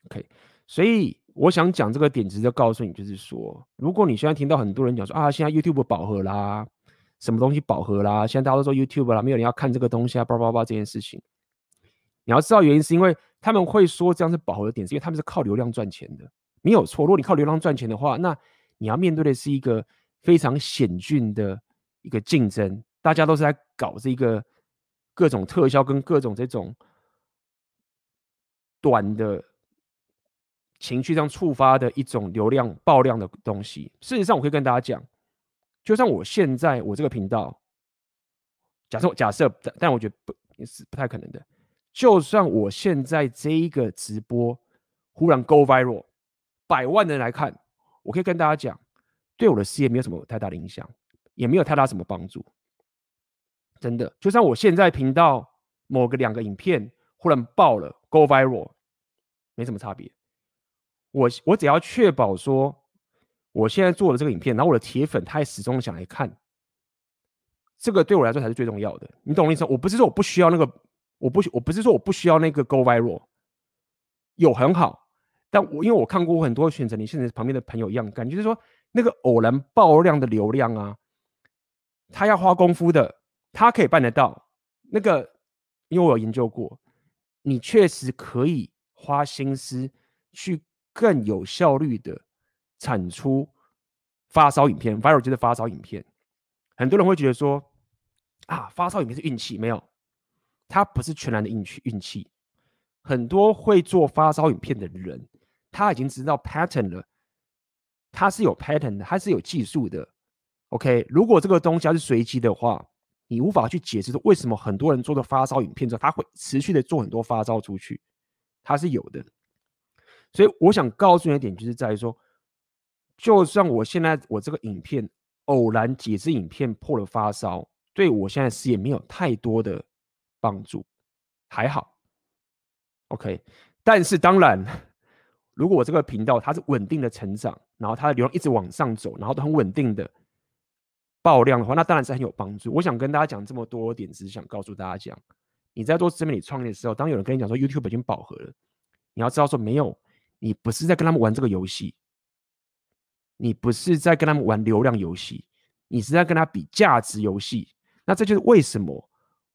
，OK，所以我想讲这个点子，就告诉你，就是说，如果你现在听到很多人讲说啊，现在 YouTube 饱和啦，什么东西饱和啦，现在大家都说 YouTube 啦，没有人要看这个东西啊，叭叭叭这件事情，你要知道原因是因为他们会说这样是饱和的点，是因为他们是靠流量赚钱的，没有错。如果你靠流量赚钱的话，那你要面对的是一个非常险峻的一个竞争，大家都是在搞这个各种特效跟各种这种。短的情绪上触发的一种流量爆量的东西。事实上，我可以跟大家讲，就像我现在我这个频道，假设假设，但我觉得不也是不太可能的。就算我现在这一个直播忽然 go viral，百万人来看，我可以跟大家讲，对我的事业没有什么太大的影响，也没有太大什么帮助。真的，就算我现在频道某个两个影片忽然爆了 go viral。没什么差别，我我只要确保说，我现在做的这个影片，然后我的铁粉他也始终想来看，这个对我来说才是最重要的。你懂我意思？我不是说我不需要那个，我不我不是说我不需要那个 go viral，有很好，但我因为我看过很多选择，你现在旁边的朋友一样干，就是说那个偶然爆量的流量啊，他要花功夫的，他可以办得到。那个，因为我有研究过，你确实可以。花心思去更有效率的产出发烧影片，viral 就是发烧影片。很多人会觉得说，啊，发烧影片是运气，没有，它不是全然的运气。运气，很多会做发烧影片的人，他已经知道 pattern 了，他是有 pattern 的，他是有技术的。OK，如果这个东西它是随机的话，你无法去解释说为什么很多人做的发烧影片之后，他会持续的做很多发烧出去。它是有的，所以我想告诉你一点，就是在于说，就算我现在我这个影片偶然几支影片破了发烧，对我现在事业没有太多的帮助，还好，OK。但是当然，如果我这个频道它是稳定的成长，然后它的流量一直往上走，然后都很稳定的爆量的话，那当然是很有帮助。我想跟大家讲这么多点，只是想告诉大家讲。你在做自媒体创业的时候，当有人跟你讲说 YouTube 已经饱和了，你要知道说没有，你不是在跟他们玩这个游戏，你不是在跟他们玩流量游戏，你是在跟他比价值游戏。那这就是为什么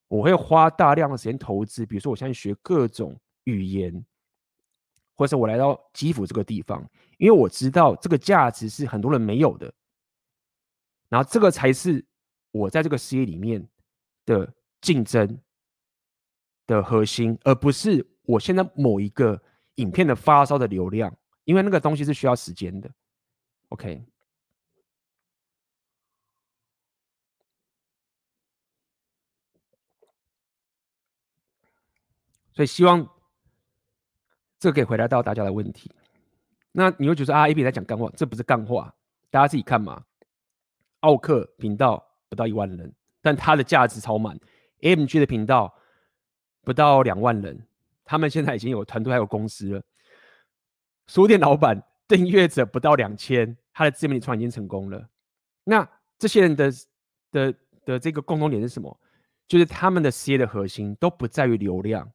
我会花大量的时间投资，比如说我现在学各种语言，或者是我来到基辅这个地方，因为我知道这个价值是很多人没有的，然后这个才是我在这个事业里面的竞争的核心，而不是我现在某一个影片的发烧的流量，因为那个东西是需要时间的。OK，所以希望这可以回答到大家的问题。那你会觉得啊，A B 在讲干话，这不是干话，大家自己看嘛。奥克频道不到一万人，但它的价值超满。M G 的频道不到两万人，他们现在已经有团队还有公司了。书店老板订阅者不到两千，他的自媒体创已经成功了。那这些人的的的这个共同点是什么？就是他们的事业的核心都不在于流量，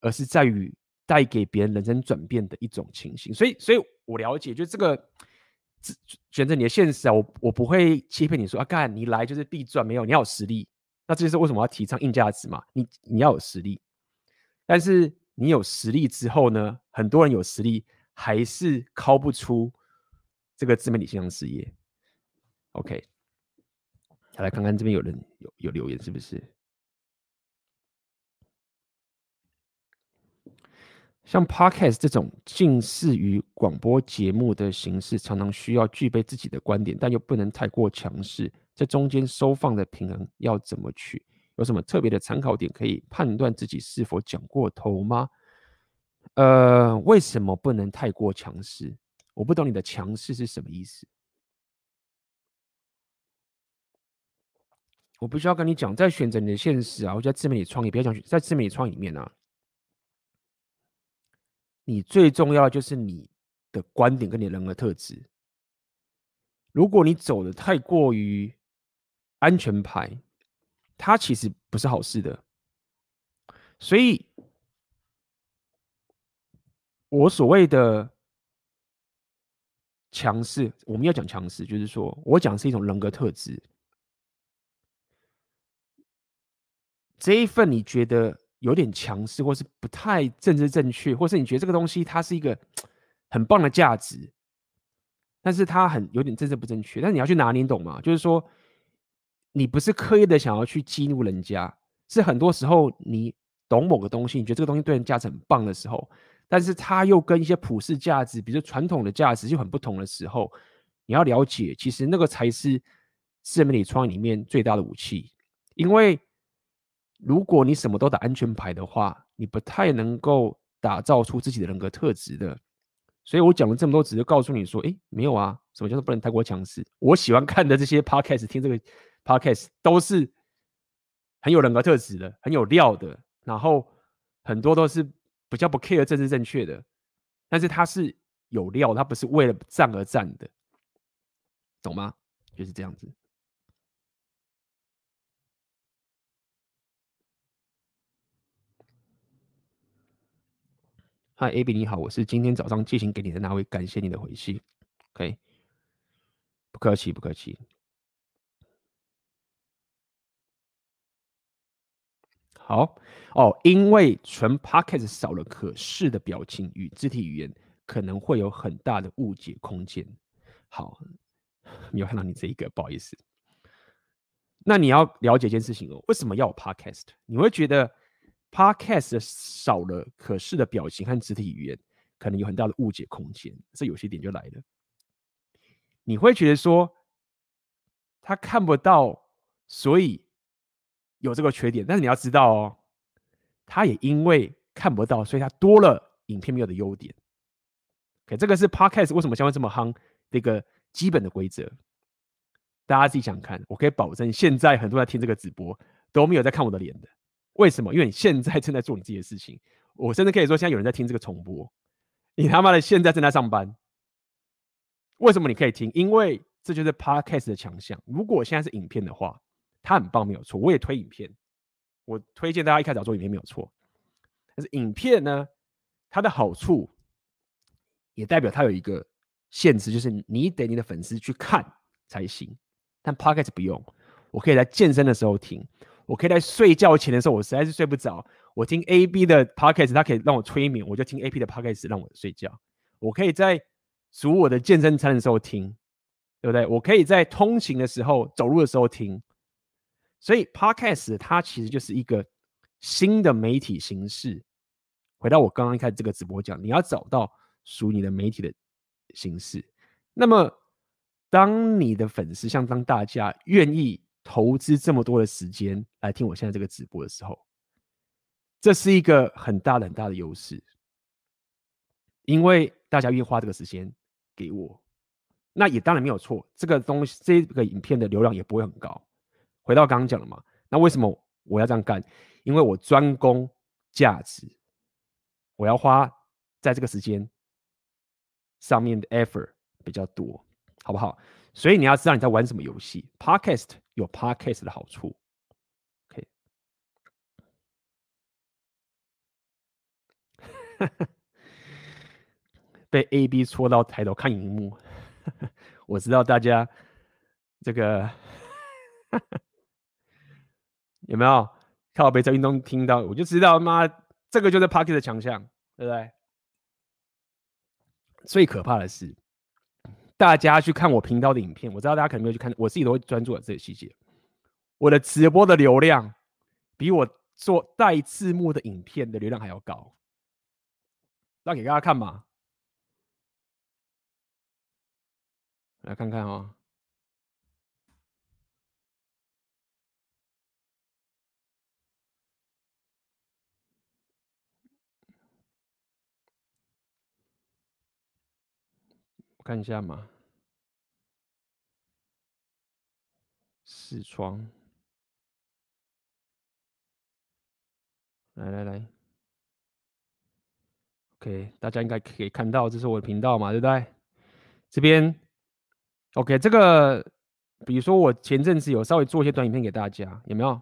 而是在于带给别人人生转变的一种情形。所以，所以我了解，就这个选择你的现实啊，我我不会欺骗你说啊，干你来就是必赚，没有，你要有实力。那这就是为什么要提倡硬价值嘛？你你要有实力，但是你有实力之后呢，很多人有实力还是靠不出这个自媒体线上事业。OK。来看看这边有人有有留言是不是？像 Podcast 这种近似于广播节目的形式，常常需要具备自己的观点，但又不能太过强势。这中间收放的平衡要怎么取？有什么特别的参考点可以判断自己是否讲过头吗？呃，为什么不能太过强势？我不懂你的强势是什么意思。我必须要跟你讲，在选择你的现实啊，或者在自媒体创业，不要讲在自媒体创业里面啊，你最重要的就是你的观点跟你人格特质。如果你走的太过于安全牌，它其实不是好事的。所以，我所谓的强势，我们要讲强势，就是说我讲是一种人格特质。这一份你觉得有点强势，或是不太政治正确，或是你觉得这个东西它是一个很棒的价值，但是它很有点政治不正确，但是你要去拿捏，懂吗？就是说，你不是刻意的想要去激怒人家，是很多时候你懂某个东西，你觉得这个东西对人价值很棒的时候，但是它又跟一些普世价值，比如说传统的价值就很不同的时候，你要了解，其实那个才是自媒体创业里面最大的武器，因为。如果你什么都打安全牌的话，你不太能够打造出自己的人格特质的。所以我讲了这么多，只是告诉你说，诶，没有啊，什么叫做不能太过强势？我喜欢看的这些 podcast，听这个 podcast 都是很有人格特质的，很有料的，然后很多都是比较不 care 政治正确的，但是他是有料，他不是为了战而战的，懂吗？就是这样子。嗨，AB 你好，我是今天早上寄信给你的那位，感谢你的回信。OK，不客气，不客气。好哦，因为纯 Podcast 少了可视的表情与肢体语言，可能会有很大的误解空间。好，没有看到你这一个，不好意思。那你要了解一件事情哦，为什么要有 Podcast？你会觉得？Podcast 少了可视的表情和肢体语言，可能有很大的误解空间。这有些点就来了，你会觉得说他看不到，所以有这个缺点。但是你要知道哦，他也因为看不到，所以他多了影片没有的优点。OK，这个是 Podcast 为什么将会这么夯的一个基本的规则。大家自己想看，我可以保证，现在很多人在听这个直播都没有在看我的脸的。为什么？因为你现在正在做你自己的事情。我甚至可以说，现在有人在听这个重播。你他妈的现在正在上班。为什么你可以听？因为这就是 Podcast 的强项。如果现在是影片的话，它很棒，没有错。我也推影片，我推荐大家一开始要做影片没有错。但是影片呢，它的好处也代表它有一个限制，就是你得你的粉丝去看才行。但 Podcast 不用，我可以在健身的时候听。我可以在睡觉前的时候，我实在是睡不着，我听 AB 的 podcast，它可以让我催眠，我就听 AB 的 podcast 让我睡觉。我可以在煮我的健身餐的时候听，对不对？我可以在通勤的时候、走路的时候听。所以 podcast 它其实就是一个新的媒体形式。回到我刚刚一开始这个直播讲，你要找到属你的媒体的形式。那么，当你的粉丝，像当大家愿意。投资这么多的时间来听我现在这个直播的时候，这是一个很大很大的优势，因为大家愿意花这个时间给我，那也当然没有错。这个东西，这个影片的流量也不会很高。回到刚刚讲了嘛，那为什么我要这样干？因为我专攻价值，我要花在这个时间上面的 effort 比较多，好不好？所以你要知道你在玩什么游戏。Podcast 有 Podcast 的好处，OK。被 A B 戳到抬头看荧幕，我知道大家这个 有没有靠北在运动听到，我就知道妈这个就是 Podcast 的强项，对不对？最可怕的是，大家去看我频道的影片，我知道大家可能没有去看，我自己都会专注在这个细节。我的直播的流量比我做带字幕的影片的流量还要高。那给大家看嘛，来看看哦。我看一下嘛，痔疮，来来来。OK，大家应该可以看到，这是我的频道嘛，对不对？这边，OK，这个，比如说我前阵子有稍微做一些短影片给大家，有没有？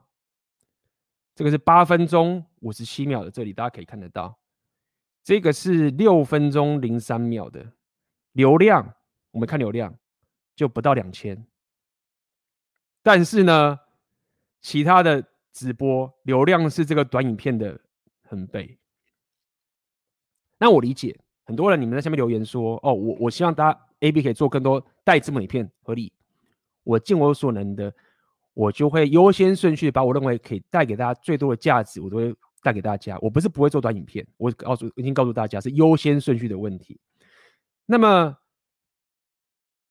这个是八分钟五十七秒的，这里大家可以看得到。这个是六分钟零三秒的流量，我们看流量就不到两千，但是呢，其他的直播流量是这个短影片的很倍。那我理解，很多人你们在下面留言说：“哦，我我希望大家 AB 可以做更多带字幕影片，合理。我尽我所能的，我就会优先顺序把我认为可以带给大家最多的价值，我都会带给大家。我不是不会做短影片，我告诉已经告诉大家是优先顺序的问题。那么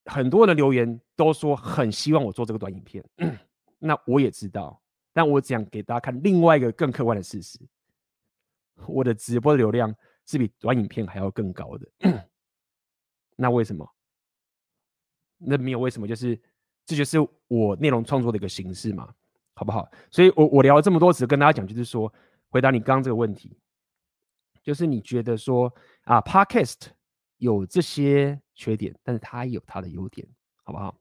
很多人留言都说很希望我做这个短影片，那我也知道，但我只想给大家看另外一个更客观的事实：我的直播流量。是比短影片还要更高的，那为什么？那没有为什么，就是这就是我内容创作的一个形式嘛，好不好？所以我我聊了这么多次，跟大家讲，就是说回答你刚刚这个问题，就是你觉得说啊，Podcast 有这些缺点，但是它有它的优点，好不好？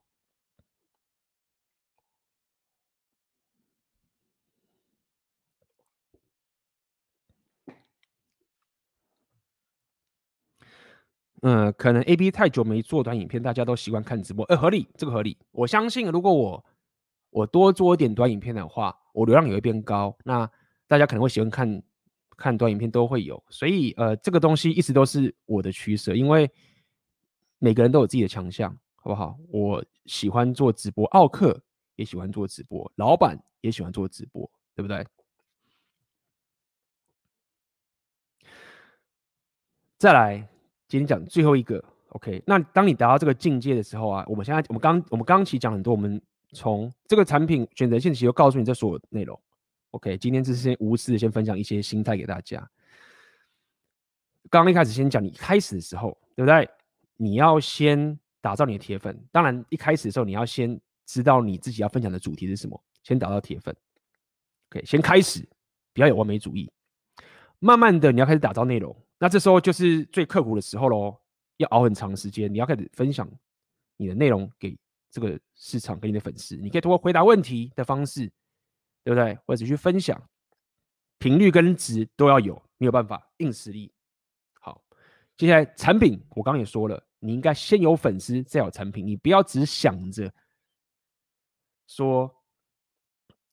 嗯，可能 AB 太久没做短影片，大家都习惯看直播，呃，合理，这个合理。我相信，如果我我多做一点短影片的话，我流量也会变高，那大家可能会喜欢看看短影片，都会有。所以，呃，这个东西一直都是我的取舍，因为每个人都有自己的强项，好不好？我喜欢做直播，奥克也喜欢做直播，老板也喜欢做直播，对不对？再来。今天讲最后一个，OK。那当你达到这个境界的时候啊，我们现在我们刚我们刚其实讲很多，我们从这个产品选择性其实告诉你这所有内容，OK。今天只是先无私的先分享一些心态给大家。刚刚一开始先讲，你开始的时候，对不对？你要先打造你的铁粉。当然，一开始的时候你要先知道你自己要分享的主题是什么，先打造铁粉。OK，先开始，不要有完美主义。慢慢的，你要开始打造内容。那这时候就是最刻苦的时候喽，要熬很长时间。你要开始分享你的内容给这个市场，给你的粉丝。你可以通过回答问题的方式，对不对？或者去分享，频率跟值都要有，没有办法硬实力。好，接下来产品，我刚刚也说了，你应该先有粉丝，再有产品。你不要只想着说，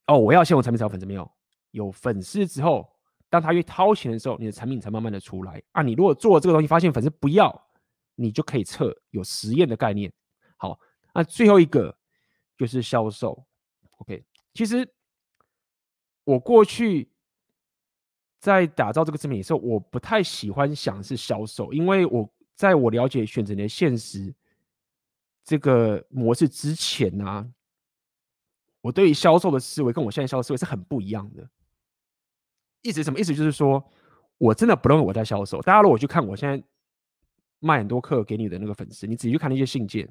哦，我要先有产品才有粉丝，没有，有粉丝之后。当他越掏钱的时候，你的产品才慢慢的出来啊！你如果做了这个东西，发现粉丝不要，你就可以测有实验的概念。好，那最后一个就是销售。OK，其实我过去在打造这个产品的时候，我不太喜欢想是销售，因为我在我了解选择的现实这个模式之前呢、我对于销售的思维跟我现在销售思维是很不一样的。意思什么？意思就是说，我真的不认为我在销售。大家如果去看我现在卖很多课给你的那个粉丝，你仔细去看那些信件，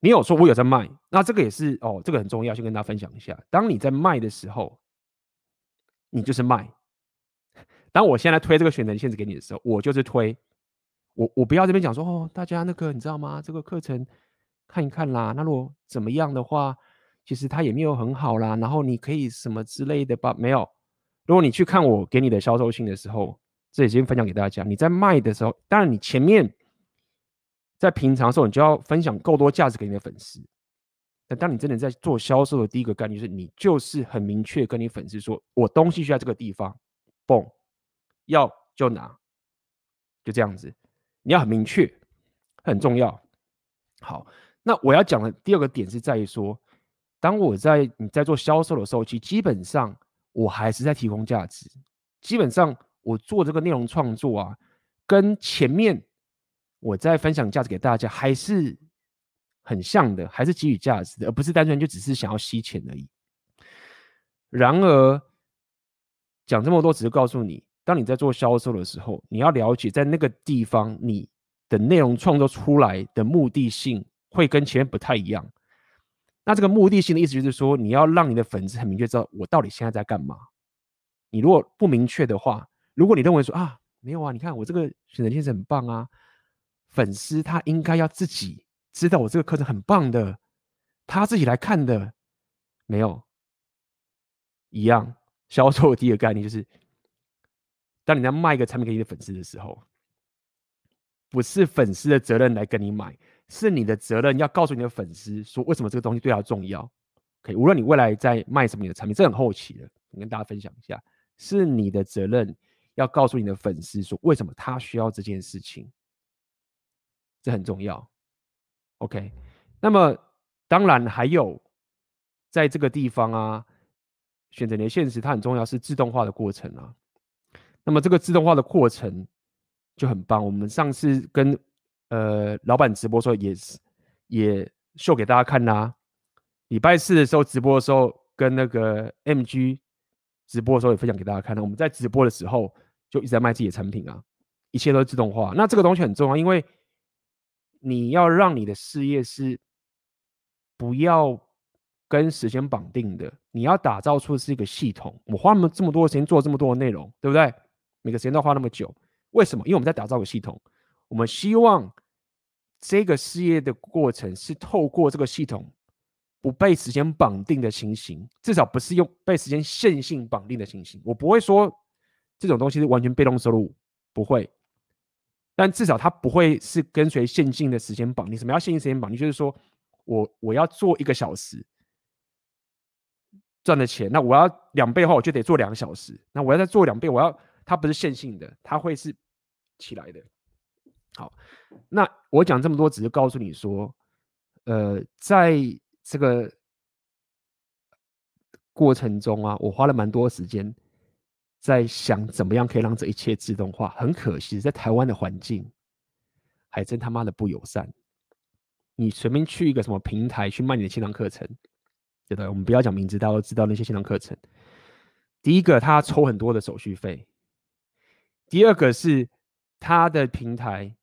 你有说我有在卖，那这个也是哦，这个很重要，先跟大家分享一下。当你在卖的时候，你就是卖。当我现在推这个选择限制给你的时候，我就是推。我我不要这边讲说哦，大家那个你知道吗？这个课程看一看啦。那如果怎么样的话，其实它也没有很好啦。然后你可以什么之类的吧？没有。如果你去看我给你的销售信的时候，这已经分享给大家。你在卖的时候，当然你前面在平常的时候，你就要分享够多价值给你的粉丝。但当你真的在做销售的第一个概念，是你就是很明确跟你粉丝说，我东西就在这个地方，嘣，要就拿，就这样子。你要很明确，很重要。好，那我要讲的第二个点是在于说，当我在你在做销售的时候，其实基本上我还是在提供价值。基本上我做这个内容创作啊，跟前面我在分享价值给大家还是很像的，还是给予价值的，而不是单纯就只是想要吸钱而已。然而讲这么多，只是告诉你。当你在做销售的时候，你要了解在那个地方你的内容创作出来的目的性会跟前面不太一样。那这个目的性的意思就是说，你要让你的粉丝很明确知道我到底现在在干嘛。你如果不明确的话，如果你认为说啊，没有啊，你看我这个选择先生很棒啊，粉丝他应该要自己知道我这个课程很棒的，他自己来看的，没有一样。销售的第一个概念就是。当你在卖一个产品给你的粉丝的时候，不是粉丝的责任来跟你买，是你的责任要告诉你的粉丝说为什么这个东西对他重要。可以，无论你未来在卖什么你的产品，这很后期的，我跟大家分享一下，是你的责任要告诉你的粉丝说为什么他需要这件事情，这很重要。OK，那么当然还有在这个地方啊，选择你的限时，它很重要，是自动化的过程啊。那么这个自动化的过程就很棒。我们上次跟呃老板直播的时候也是也秀给大家看啦。礼拜四的时候直播的时候，跟那个 MG 直播的时候也分享给大家看。我们在直播的时候就一直在卖自己的产品啊，一切都是自动化。那这个东西很重要，因为你要让你的事业是不要跟时间绑定的，你要打造出是一个系统。我花那么这么多时间做这么多的内容，对不对？每个时间都花那么久，为什么？因为我们在打造个系统，我们希望这个事业的过程是透过这个系统不被时间绑定的情形，至少不是用被时间线性绑定的情形。我不会说这种东西是完全被动收入，不会，但至少它不会是跟随线性的时间绑定。什么叫线性时间绑定？就是说我我要做一个小时赚的钱，那我要两倍的话，我就得做两个小时。那我要再做两倍，我要。它不是线性的，它会是起来的。好，那我讲这么多，只是告诉你说，呃，在这个过程中啊，我花了蛮多时间在想怎么样可以让这一切自动化。很可惜，在台湾的环境还真他妈的不友善。你随便去一个什么平台去卖你的线上课程，对不对？我们不要讲名字，大家都知道那些线上课程。第一个，他抽很多的手续费。第二个是他的平台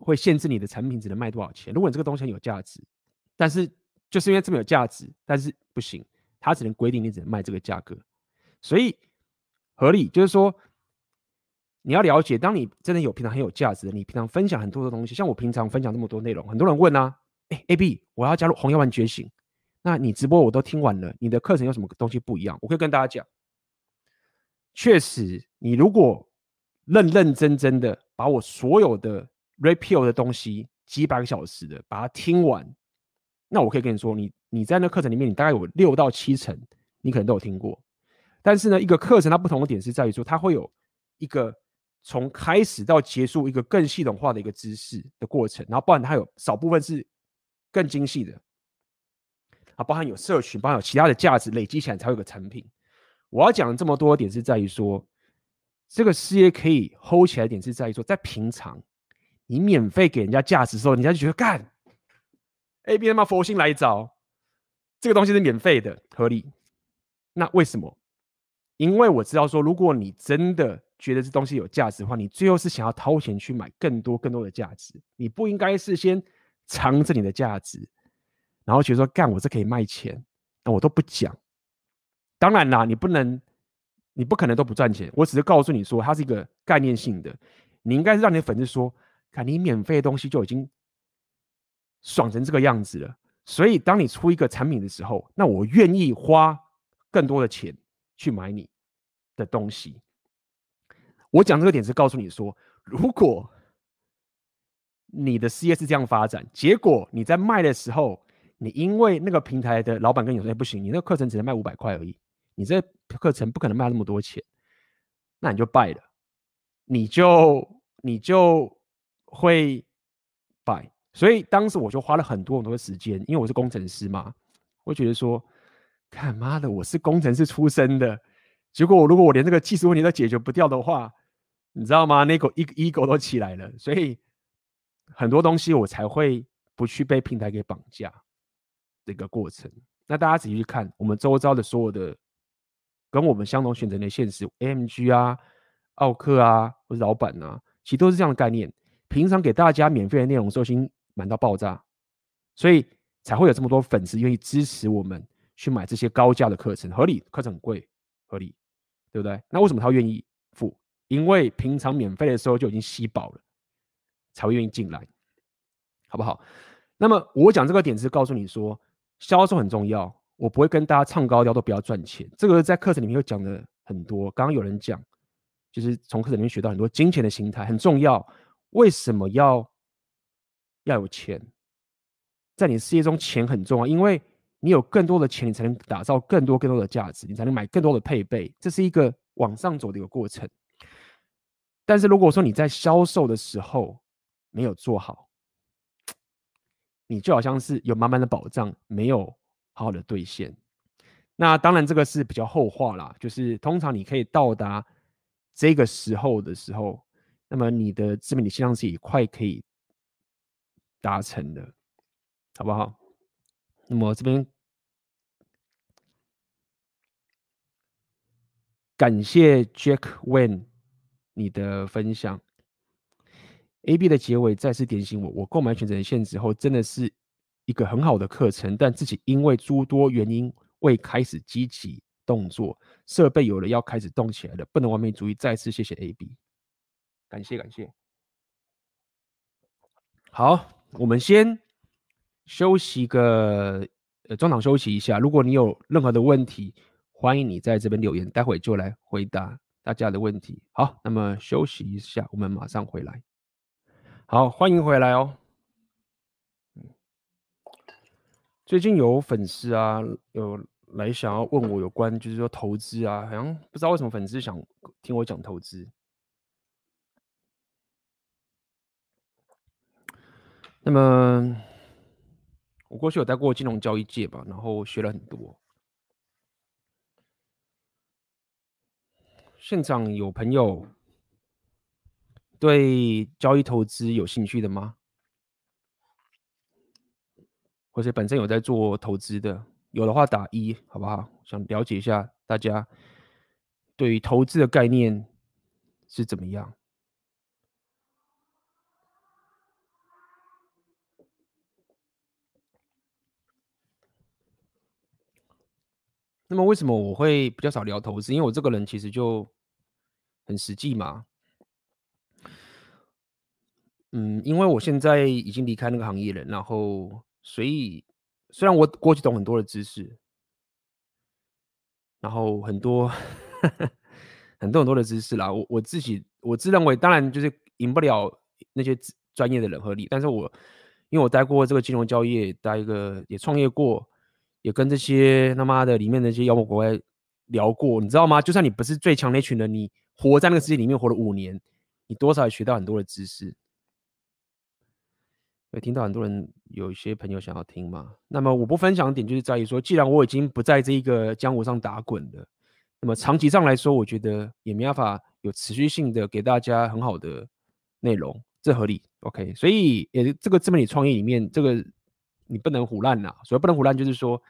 会限制你的产品只能卖多少钱。如果你这个东西很有价值，但是就是因为这么有价值，但是不行，它只能规定你只能卖这个价格。所以合理就是说，你要了解，当你真的有平常很有价值的，你平常分享很多的东西，像我平常分享这么多内容，很多人问啊，哎，AB，我要加入红药丸觉醒，那你直播我都听完了，你的课程有什么东西不一样？我可以跟大家讲。确实，你如果认认真真的把我所有的 repeal 的东西几百个小时的把它听完，那我可以跟你说，你你在那课程里面，你大概有六到七成，你可能都有听过。但是呢，一个课程它不同的点是在于说，它会有一个从开始到结束一个更系统化的一个知识的过程，然后包含它有少部分是更精细的，啊，包含有社群，包含有其他的价值累积起来才会有个产品。我要讲这么多点是在于说，这个事业可以 hold 起来点是在于说，在平常你免费给人家价值的时候，人家就觉得干，AB 他妈佛心来找，这个东西是免费的，合理。那为什么？因为我知道说，如果你真的觉得这东西有价值的话，你最后是想要掏钱去买更多更多的价值。你不应该是先藏着你的价值，然后觉得说干我这可以卖钱，那我都不讲。当然啦，你不能，你不可能都不赚钱。我只是告诉你说，它是一个概念性的。你应该是让你的粉丝说，看你免费的东西就已经爽成这个样子了。所以当你出一个产品的时候，那我愿意花更多的钱。去买你的东西。我讲这个点是告诉你说，如果你的事业是这样发展，结果你在卖的时候，你因为那个平台的老板跟你说，哎，不行，你那个课程只能卖五百块而已，你这课程不可能卖那么多钱，那你就败了，你就你就会摆。所以当时我就花了很多很多的时间，因为我是工程师嘛，我觉得说。看妈的，我是工程师出身的，结果我如果我连这个技术问题都解决不掉的话，你知道吗？那个 ego 都起来了，所以很多东西我才会不去被平台给绑架这个过程。那大家仔细去看，我们周遭的所有的跟我们相同选择的现实，AMG 啊、奥克啊，或者老板啊，其实都是这样的概念。平常给大家免费的内容，收听满到爆炸，所以才会有这么多粉丝愿意支持我们。去买这些高价的课程，合理，课程很贵，合理，对不对？那为什么他愿意付？因为平常免费的时候就已经吸饱了，才会愿意进来，好不好？那么我讲这个点是告诉你说，销售很重要，我不会跟大家唱高调，都不要赚钱。这个在课程里面又讲的很多。刚刚有人讲，就是从课程里面学到很多金钱的心态很重要。为什么要要有钱？在你事业中，钱很重要，因为。你有更多的钱，你才能打造更多更多的价值，你才能买更多的配备，这是一个往上走的一个过程。但是如果说你在销售的时候没有做好，你就好像是有满满的保障没有好好的兑现。那当然这个是比较后话啦，就是通常你可以到达这个时候的时候，那么你的自媒体线上是也快可以达成的，好不好？那么这边感谢 Jack Wen 你的分享。AB 的结尾再次点醒我，我购买选择线之后，真的是一个很好的课程，但自己因为诸多原因未开始积极动作，设备有了要开始动起来了，不能完美主义。再次谢谢 AB，感谢感谢。好，我们先。休息个呃，中场休息一下。如果你有任何的问题，欢迎你在这边留言，待会就来回答大家的问题。好，那么休息一下，我们马上回来。好，欢迎回来哦。最近有粉丝啊，有来想要问我有关，就是说投资啊，好像不知道为什么粉丝想听我讲投资。那么。我过去有待过金融交易界吧，然后学了很多。现场有朋友对交易投资有兴趣的吗？或者本身有在做投资的，有的话打一，好不好？想了解一下大家对于投资的概念是怎么样？那么为什么我会比较少聊投资？因为我这个人其实就很实际嘛。嗯，因为我现在已经离开那个行业了，然后所以虽然我过去懂很多的知识，然后很多 很多很多的知识啦，我我自己我自认为当然就是赢不了那些专业的人和力，但是我因为我待过这个金融交易，待一个也创业过。也跟这些他妈的里面的那些妖魔鬼怪聊过，你知道吗？就算你不是最强那群人，你活在那个世界里面活了五年，你多少也学到很多的知识。会听到很多人有一些朋友想要听嘛？那么我不分享的点就是在于说，既然我已经不在这一个江湖上打滚了，那么长期上来说，我觉得也没办法有持续性的给大家很好的内容，这合理。OK，所以也这个自媒体创业里面这个。你不能唬烂呐！所谓不能唬烂，就是说，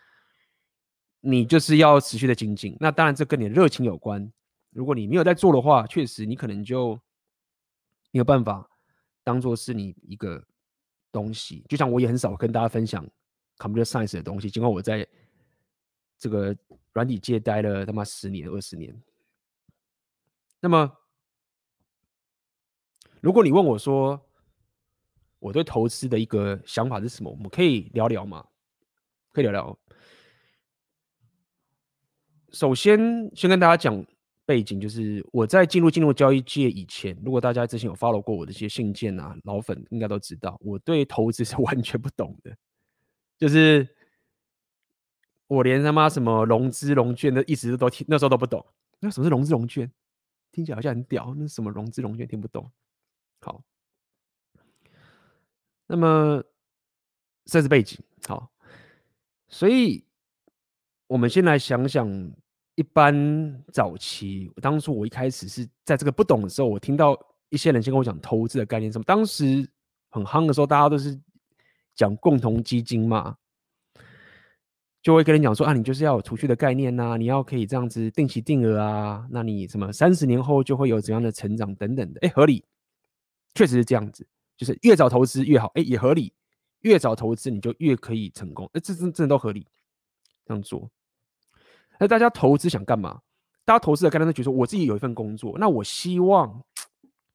你就是要持续的精进。那当然，这跟你的热情有关。如果你没有在做的话，确实你可能就没有办法当做是你一个东西。就像我也很少跟大家分享 computer science 的东西，尽管我在这个软体界待了他妈十年、二十年。那么，如果你问我说我对投资的一个想法是什么，我们可以聊聊吗？可以聊聊。首先，先跟大家讲背景，就是我在进入金融交易界以前，如果大家之前有 follow 过我的一些信件啊，老粉应该都知道，我对投资是 完全不懂的，就是我连他妈什么融资融券的意思都听，那时候都不懂。那什么是融资融券？听起来好像很屌，那什么融资融券听不懂。好，那么这是背景。好，所以。我们先来想想，一般早期，当初我一开始是在这个不懂的时候，我听到一些人先跟我讲投资的概念，什么当时很夯的时候，大家都是讲共同基金嘛，就会跟人讲说啊，你就是要有储蓄的概念呐、啊，你要可以这样子定期定额啊，那你什么三十年后就会有怎样的成长等等的，哎，合理，确实是这样子，就是越早投资越好，哎，也合理，越早投资你就越可以成功，哎，这真真的都合理，这样做。那大家投资想干嘛？大家投资的概念都觉得，我自己有一份工作，那我希望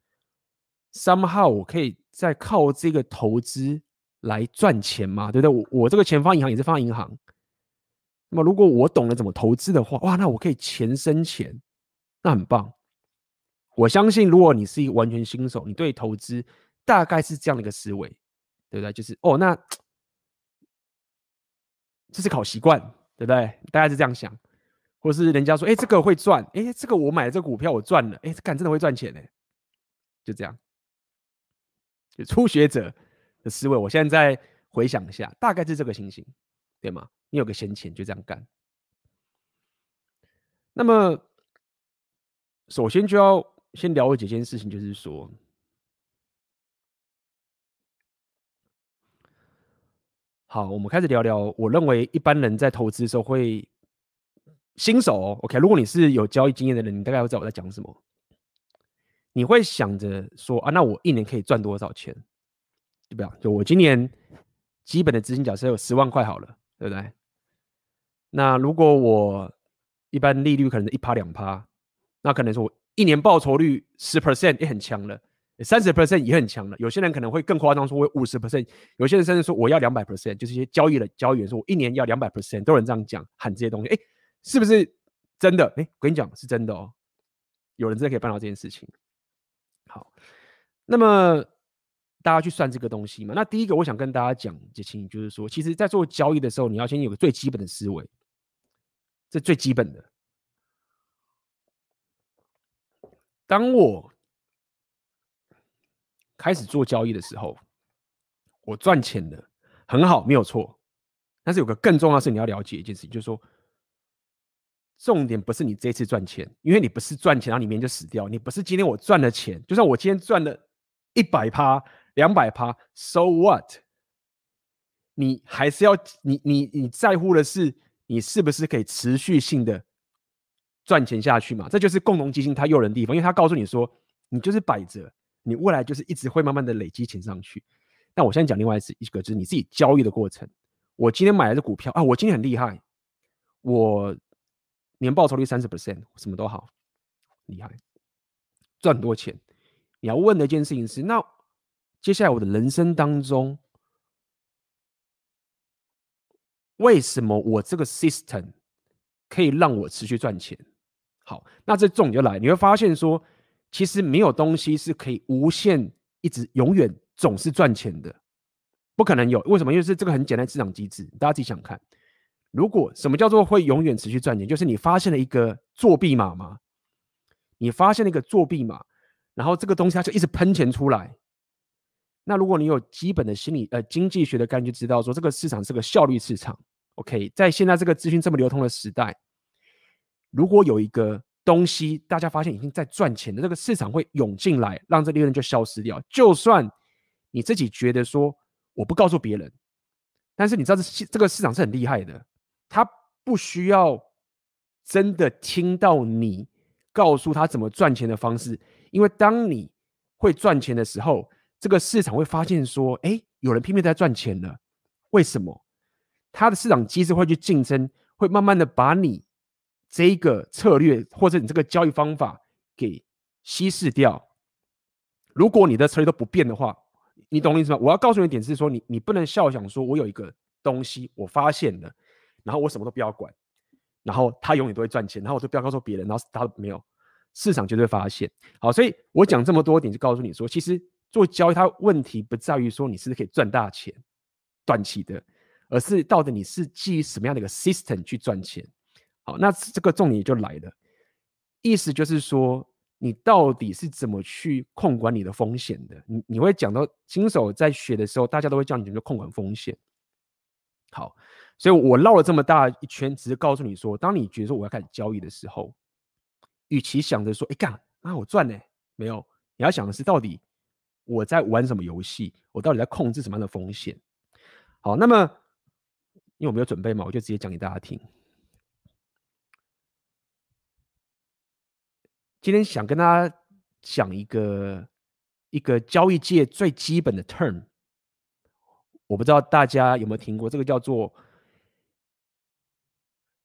somehow 我可以再靠这个投资来赚钱嘛，对不对？我我这个钱放银行也是放银行。那么如果我懂得怎么投资的话，哇，那我可以钱生钱，那很棒。我相信，如果你是一个完全新手，你对投资大概是这样的一个思维，对不对？就是哦，那 这是考习惯，对不对？大概是这样想。或是人家说，哎、这个会赚，哎、这个我买的这个股票我赚了，哎、这干真的会赚钱呢，就这样，就初学者的思维。我现在回想一下，大概是这个情形，对吗？你有个闲钱就这样干。那么，首先就要先了解几件事情，就是说，好，我们开始聊聊。我认为一般人在投资的时候会。新手哦，OK，如果你是有交易经验的人，你大概会知道我在讲什么。你会想着说啊，那我一年可以赚多少钱？对不对？就我今年基本的资金假设有十万块好了，对不对？那如果我一般利率可能一趴两趴，那可能说我一年报酬率十 percent 也很强了，三十 percent 也很强了。有些人可能会更夸张，说我五十 percent，有些人甚至说我要两百 percent，就是一些交易的交易员说我一年要两百 percent，都有人这样讲喊这些东西，哎。是不是真的？哎、我跟你讲，是真的哦。有人真的可以办到这件事情。好，那么大家去算这个东西嘛？那第一个，我想跟大家讲的情就是说，其实，在做交易的时候，你要先有个最基本的思维，这最基本的。当我开始做交易的时候，我赚钱的很好，没有错。但是有个更重要的是，你要了解一件事情，就是说。重点不是你这次赚钱，因为你不是赚钱然后里面就死掉。你不是今天我赚了钱，就算我今天赚了一百趴、两百趴，so what？你还是要你你你在乎的是你是不是可以持续性的赚钱下去嘛？这就是共同基金它诱人的地方，因为它告诉你说，你就是摆着，你未来就是一直会慢慢的累积钱上去。那我现在讲另外一个，就是你自己交易的过程。我今天买了这股票啊，我今天很厉害，我。年报酬率三十 percent，什么都好，厉害，赚很多钱。你要问的一件事情是：那接下来我的人生当中，为什么我这个 system 可以让我持续赚钱？好，那这重点就来，你会发现说，其实没有东西是可以无限一直永远总是赚钱的，不可能有。为什么？因为是这个很简单市场机制，大家自己想看。如果什么叫做会永远持续赚钱，就是你发现了一个作弊码吗？你发现了一个作弊码，然后这个东西它就一直喷钱出来。那如果你有基本的心理呃经济学的概念，就知道说这个市场是个效率市场。OK，在现在这个资讯这么流通的时代，如果有一个东西大家发现已经在赚钱的，这个市场会涌进来，让这利润就消失掉。就算你自己觉得说我不告诉别人，但是你知道这这个市场是很厉害的。它不需要真的听到你告诉他怎么赚钱的方式，因为当你会赚钱的时候，这个市场会发现说，哎，有人拼命在赚钱了。为什么？他的市场机制会去竞争，会慢慢的把你这一个策略或者你这个交易方法给稀释掉。如果你的策略都不变的话，你懂我意思吗？我要告诉你一点是说，你你不能笑想说，我有一个东西我发现了，然后我什么都不要管，然后他永远都会赚钱，然后我就不要告诉别人，然后他没有，市场绝对发现。好，所以我讲这么多点，就告诉你说，其实做交易，它问题不在于说你是不是可以赚大钱，短期的，而是到底你是基于什么样的一个 system 去赚钱。好，那这个重点就来了，意思就是说。你到底是怎么去控管你的风险的？你你会讲到新手在学的时候，大家都会叫你怎么控管风险。好，所以我绕了这么大一圈，只是告诉你说，当你觉得说我要开始交易的时候，与其想着说，哎干啊我赚呢，没有，你要想的是到底我在玩什么游戏，我到底在控制什么样的风险。好，那么因为我没有准备嘛，我就直接讲给大家听。今天想跟大家讲一个一个交易界最基本的 term，我不知道大家有没有听过，这个叫做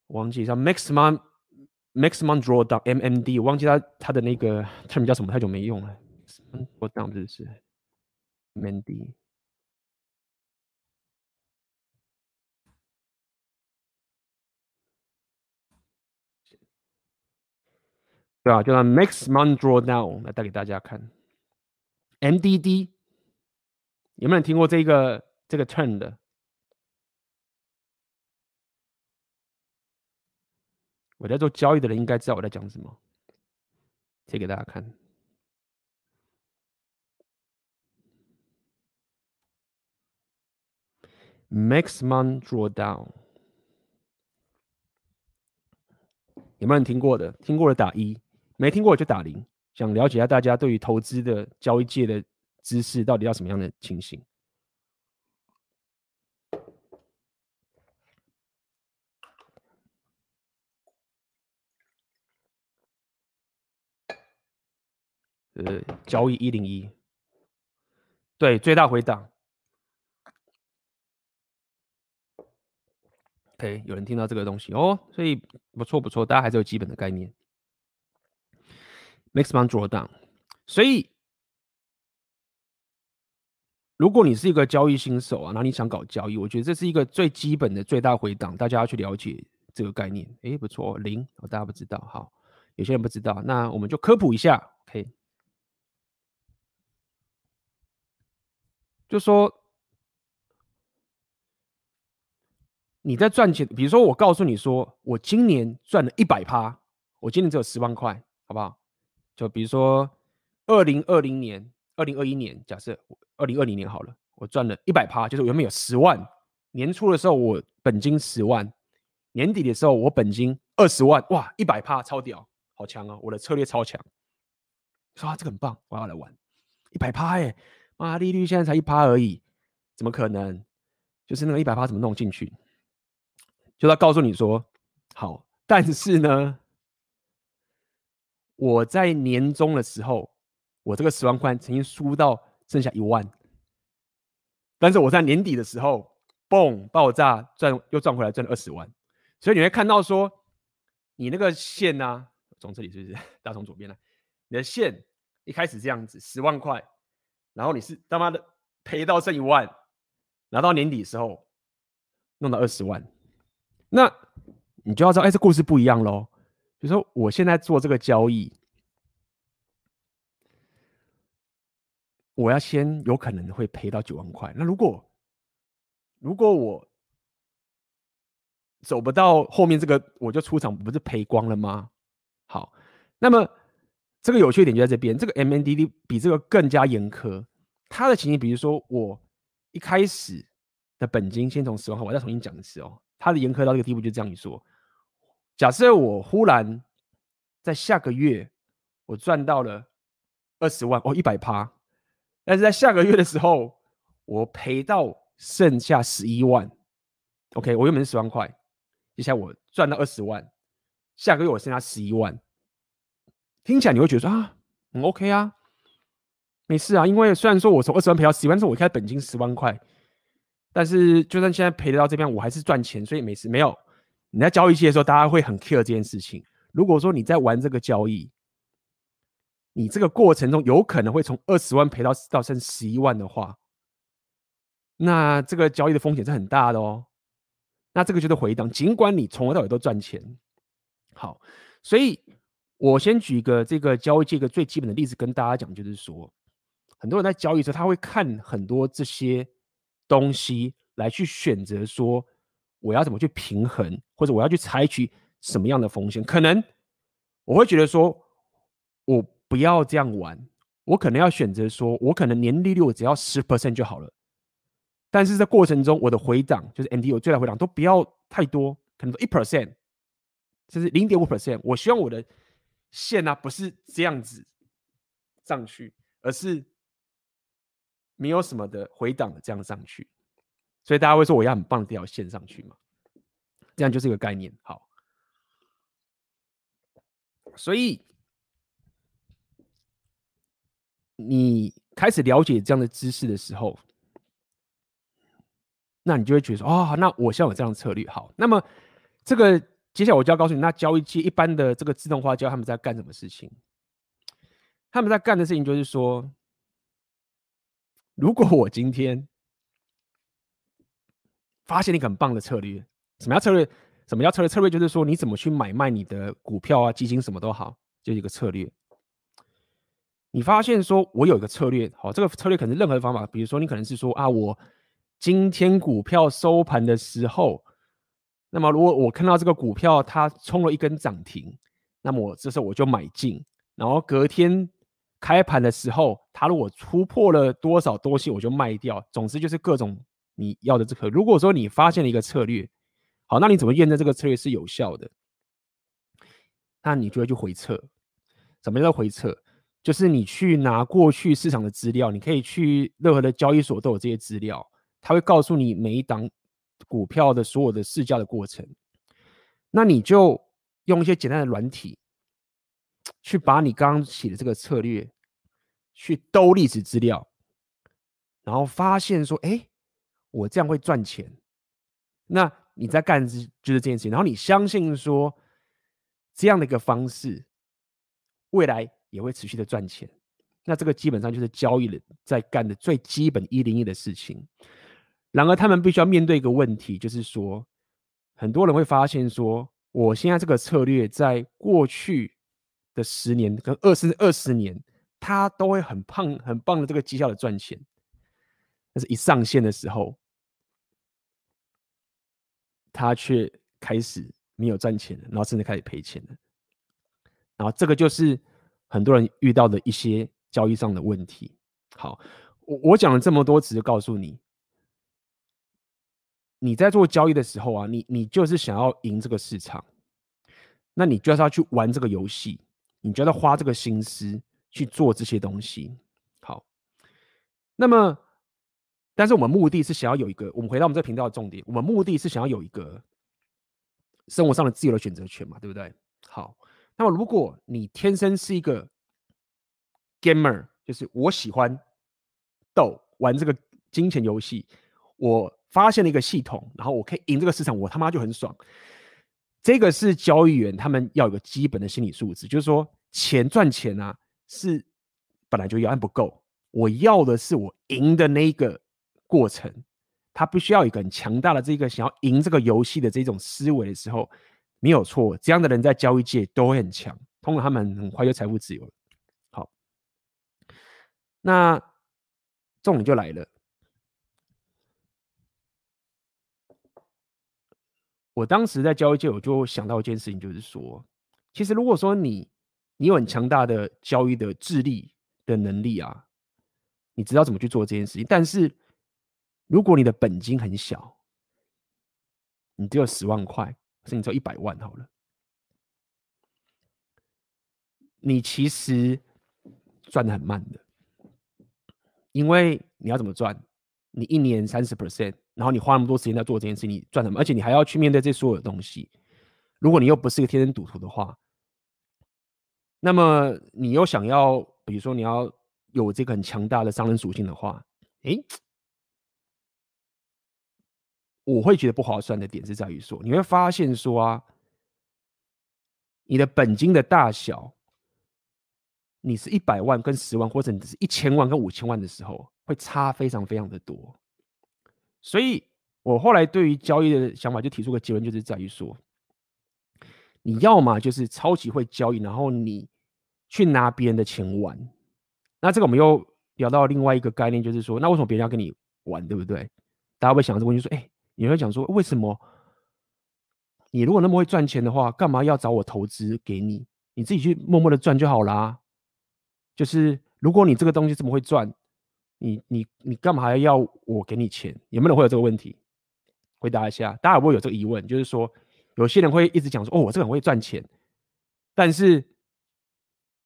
忘记叫 maximum maximum drawdown MMD，我忘记它它的那个 term 叫什么，太久没用了。drawdown 这是 MMD。对啊，就拿 maximum drawdown 来带给大家看。MDD 有没有人听过这个这个 term 的？我在做交易的人应该知道我在讲什么，贴给大家看。maximum drawdown 有没有人听过的？听过的打一。没听过就打零，想了解一下大家对于投资的交易界的知识到底要什么样的情形？呃，交易一零一，对，最大回档。OK，有人听到这个东西哦，所以不错不错，大家还是有基本的概念。Maximum drawdown，所以如果你是一个交易新手啊，那你想搞交易，我觉得这是一个最基本的最大回档，大家要去了解这个概念。诶，不错，零，大家不知道，好，有些人不知道，那我们就科普一下，OK，就说你在赚钱，比如说我告诉你说，我今年赚了一百趴，我今年只有十万块，好不好？就比如说，二零二零年、二零二一年，假设二零二零年好了，我赚了一百趴，就是我原本有十万，年初的时候我本金十万，年底的时候我本金二十万，哇，一百趴超屌，好强哦，我的策略超强，说啊，这个很棒，我要来玩一百趴哎，妈，利率现在才一趴而已，怎么可能？就是那个一百趴怎么弄进去？就他告诉你说，好，但是呢。我在年终的时候，我这个十万块曾经输到剩下一万，但是我在年底的时候，嘣，爆炸赚又赚回来，赚了二十万。所以你会看到说，你那个线呢、啊，从这里是不是？大从左边来，你的线一开始这样子十万块，然后你是他妈的赔到剩一万，拿到年底的时候弄到二十万，那你就要知道，哎，这故事不一样喽。比如说，我现在做这个交易，我要先有可能会赔到九万块。那如果如果我走不到后面这个，我就出场，不是赔光了吗？好，那么这个有趣点就在这边，这个 MNDD 比这个更加严苛。它的情形，比如说我一开始的本金先从十万块，我再重新讲一次哦。它的严苛到这个地步，就这样一说。假设我忽然在下个月我赚到了二十万哦，一百趴，但是在下个月的时候我赔到剩下十一万，OK，我原本是十万块，接下来我赚到二十万，下个月我剩下十一万，听起来你会觉得说啊，很 OK 啊，没事啊，因为虽然说我从二十万赔到十一万，是我开本金十万块，但是就算现在赔得到这边，我还是赚钱，所以没事。没有，你在交易期的时候，大家会很 care 这件事情。如果说你在玩这个交易，你这个过程中有可能会从二十万赔到到剩十一万的话，那这个交易的风险是很大的哦。那这个就是回档，尽管你从头到尾都赚钱。好，所以我先举一个这个交易这个最基本的例子跟大家讲，就是说，很多人在交易的时候，他会看很多这些东西来去选择说，我要怎么去平衡，或者我要去采取什么样的风险。可能我会觉得说，我不要这样玩，我可能要选择说，我可能年利率我只要十 percent 就好了。但是在过程中，我的回档就是 MD 我最大回档都不要太多，可能一 percent，甚至零点五 percent。我希望我的线呢、啊、不是这样子上去，而是没有什么的回档的这样上去。所以大家会说我要很棒的这条线上去嘛？这样就是一个概念。好，所以你开始了解这样的知识的时候。那你就会觉得说，哦，那我现在有这样的策略好。那么，这个接下来我就要告诉你，那交易机一般的这个自动化教他们在干什么事情？他们在干的事情就是说，如果我今天发现一个很棒的策略，什么叫策略？什么叫策略？策略就是说你怎么去买卖你的股票啊、基金什么都好，就一个策略。你发现说我有一个策略，好，这个策略可能是任何的方法，比如说你可能是说啊，我。今天股票收盘的时候，那么如果我看到这个股票它冲了一根涨停，那么我这时候我就买进，然后隔天开盘的时候，它如果突破了多少东西，我就卖掉。总之就是各种你要的这个。如果说你发现了一个策略，好，那你怎么验证这个策略是有效的？那你就会去回测。什么叫回测？就是你去拿过去市场的资料，你可以去任何的交易所都有这些资料。他会告诉你每一档股票的所有的市价的过程，那你就用一些简单的软体，去把你刚刚写的这个策略去兜历史资料，然后发现说，哎，我这样会赚钱。那你在干就是这件事情，然后你相信说这样的一个方式，未来也会持续的赚钱。那这个基本上就是交易人在干的最基本一零一的事情。然而，他们必须要面对一个问题，就是说，很多人会发现说，我现在这个策略在过去的十年跟二十二十年，它都会很胖、很棒的这个绩效的赚钱，但是一上线的时候，他却开始没有赚钱了，然后甚至开始赔钱了。然后，这个就是很多人遇到的一些交易上的问题。好，我我讲了这么多，只是告诉你。你在做交易的时候啊，你你就是想要赢这个市场，那你就是要去玩这个游戏，你就要花这个心思去做这些东西。好，那么，但是我们目的是想要有一个，我们回到我们这频道的重点，我们目的是想要有一个生活上的自由的选择权嘛，对不对？好，那么如果你天生是一个 gamer，就是我喜欢斗玩这个金钱游戏，我。发现了一个系统，然后我可以赢这个市场，我他妈就很爽。这个是交易员他们要有个基本的心理素质，就是说钱赚钱啊，是本来就要，但不够。我要的是我赢的那一个过程，他必须要一个很强大的这个想要赢这个游戏的这种思维的时候，没有错。这样的人在交易界都很强，通常他们很快就财富自由。好，那重点就来了。我当时在交易界，我就想到一件事情，就是说，其实如果说你你有很强大的交易的智力的能力啊，你知道怎么去做这件事情。但是如果你的本金很小，你只有十万块，甚至只有一百万好了，你其实赚得很慢的，因为你要怎么赚？你一年三十 percent，然后你花那么多时间在做这件事，你赚什么？而且你还要去面对这所有的东西。如果你又不是一个天生赌徒的话，那么你又想要，比如说你要有这个很强大的商人属性的话，诶，我会觉得不划算的点是在于说，你会发现说啊，你的本金的大小，你是一百万跟十万，或者你是一千万跟五千万的时候，会差非常非常的多。所以我后来对于交易的想法就提出个结论，就是在于说。你要么就是超级会交易，然后你去拿别人的钱玩。那这个我们又聊到另外一个概念，就是说，那为什么别人要跟你玩，对不对？大家会想这个问题，说，哎，你会讲说，为什么你如果那么会赚钱的话，干嘛要找我投资给你？你自己去默默的赚就好啦。就是如果你这个东西这么会赚，你你你干嘛还要我给你钱？有没有人会有这个问题？回答一下，大家会不会有这个疑问？就是说。有些人会一直讲说：“哦，我这个很会赚钱，但是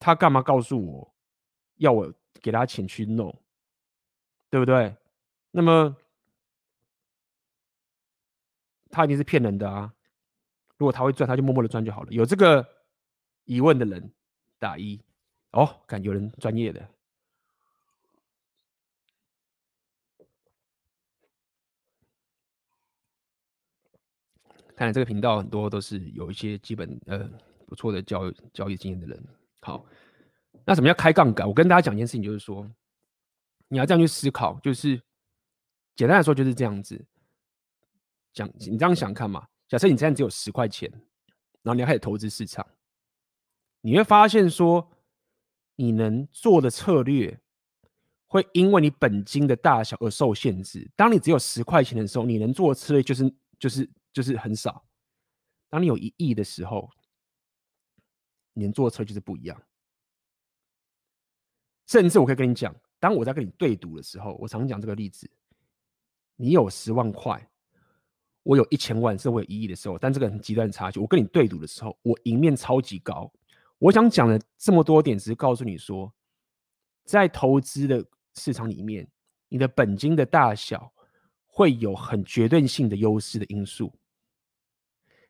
他干嘛告诉我要我给他钱去弄，对不对？那么他一定是骗人的啊！如果他会赚，他就默默的赚就好了。有这个疑问的人打一哦，看有人专业的。”看来这个频道很多都是有一些基本呃不错的交易交易经验的人。好，那什么叫开杠杆？我跟大家讲一件事情，就是说你要这样去思考，就是简单来说就是这样子讲。你这样想看嘛？假设你现在只有十块钱，然后你要开始投资市场，你会发现说你能做的策略会因为你本金的大小而受限制。当你只有十块钱的时候，你能做的策略就是就是。就是很少。当你有一亿的时候，你能做的策略就是不一样。甚至我可以跟你讲，当我在跟你对赌的时候，我常讲这个例子：你有十万块，我有一千万，甚至我有一亿的时候，但这个很极端的差距。我跟你对赌的时候，我赢面超级高。我想讲的这么多点，只是告诉你说，在投资的市场里面，你的本金的大小会有很绝对性的优势的因素。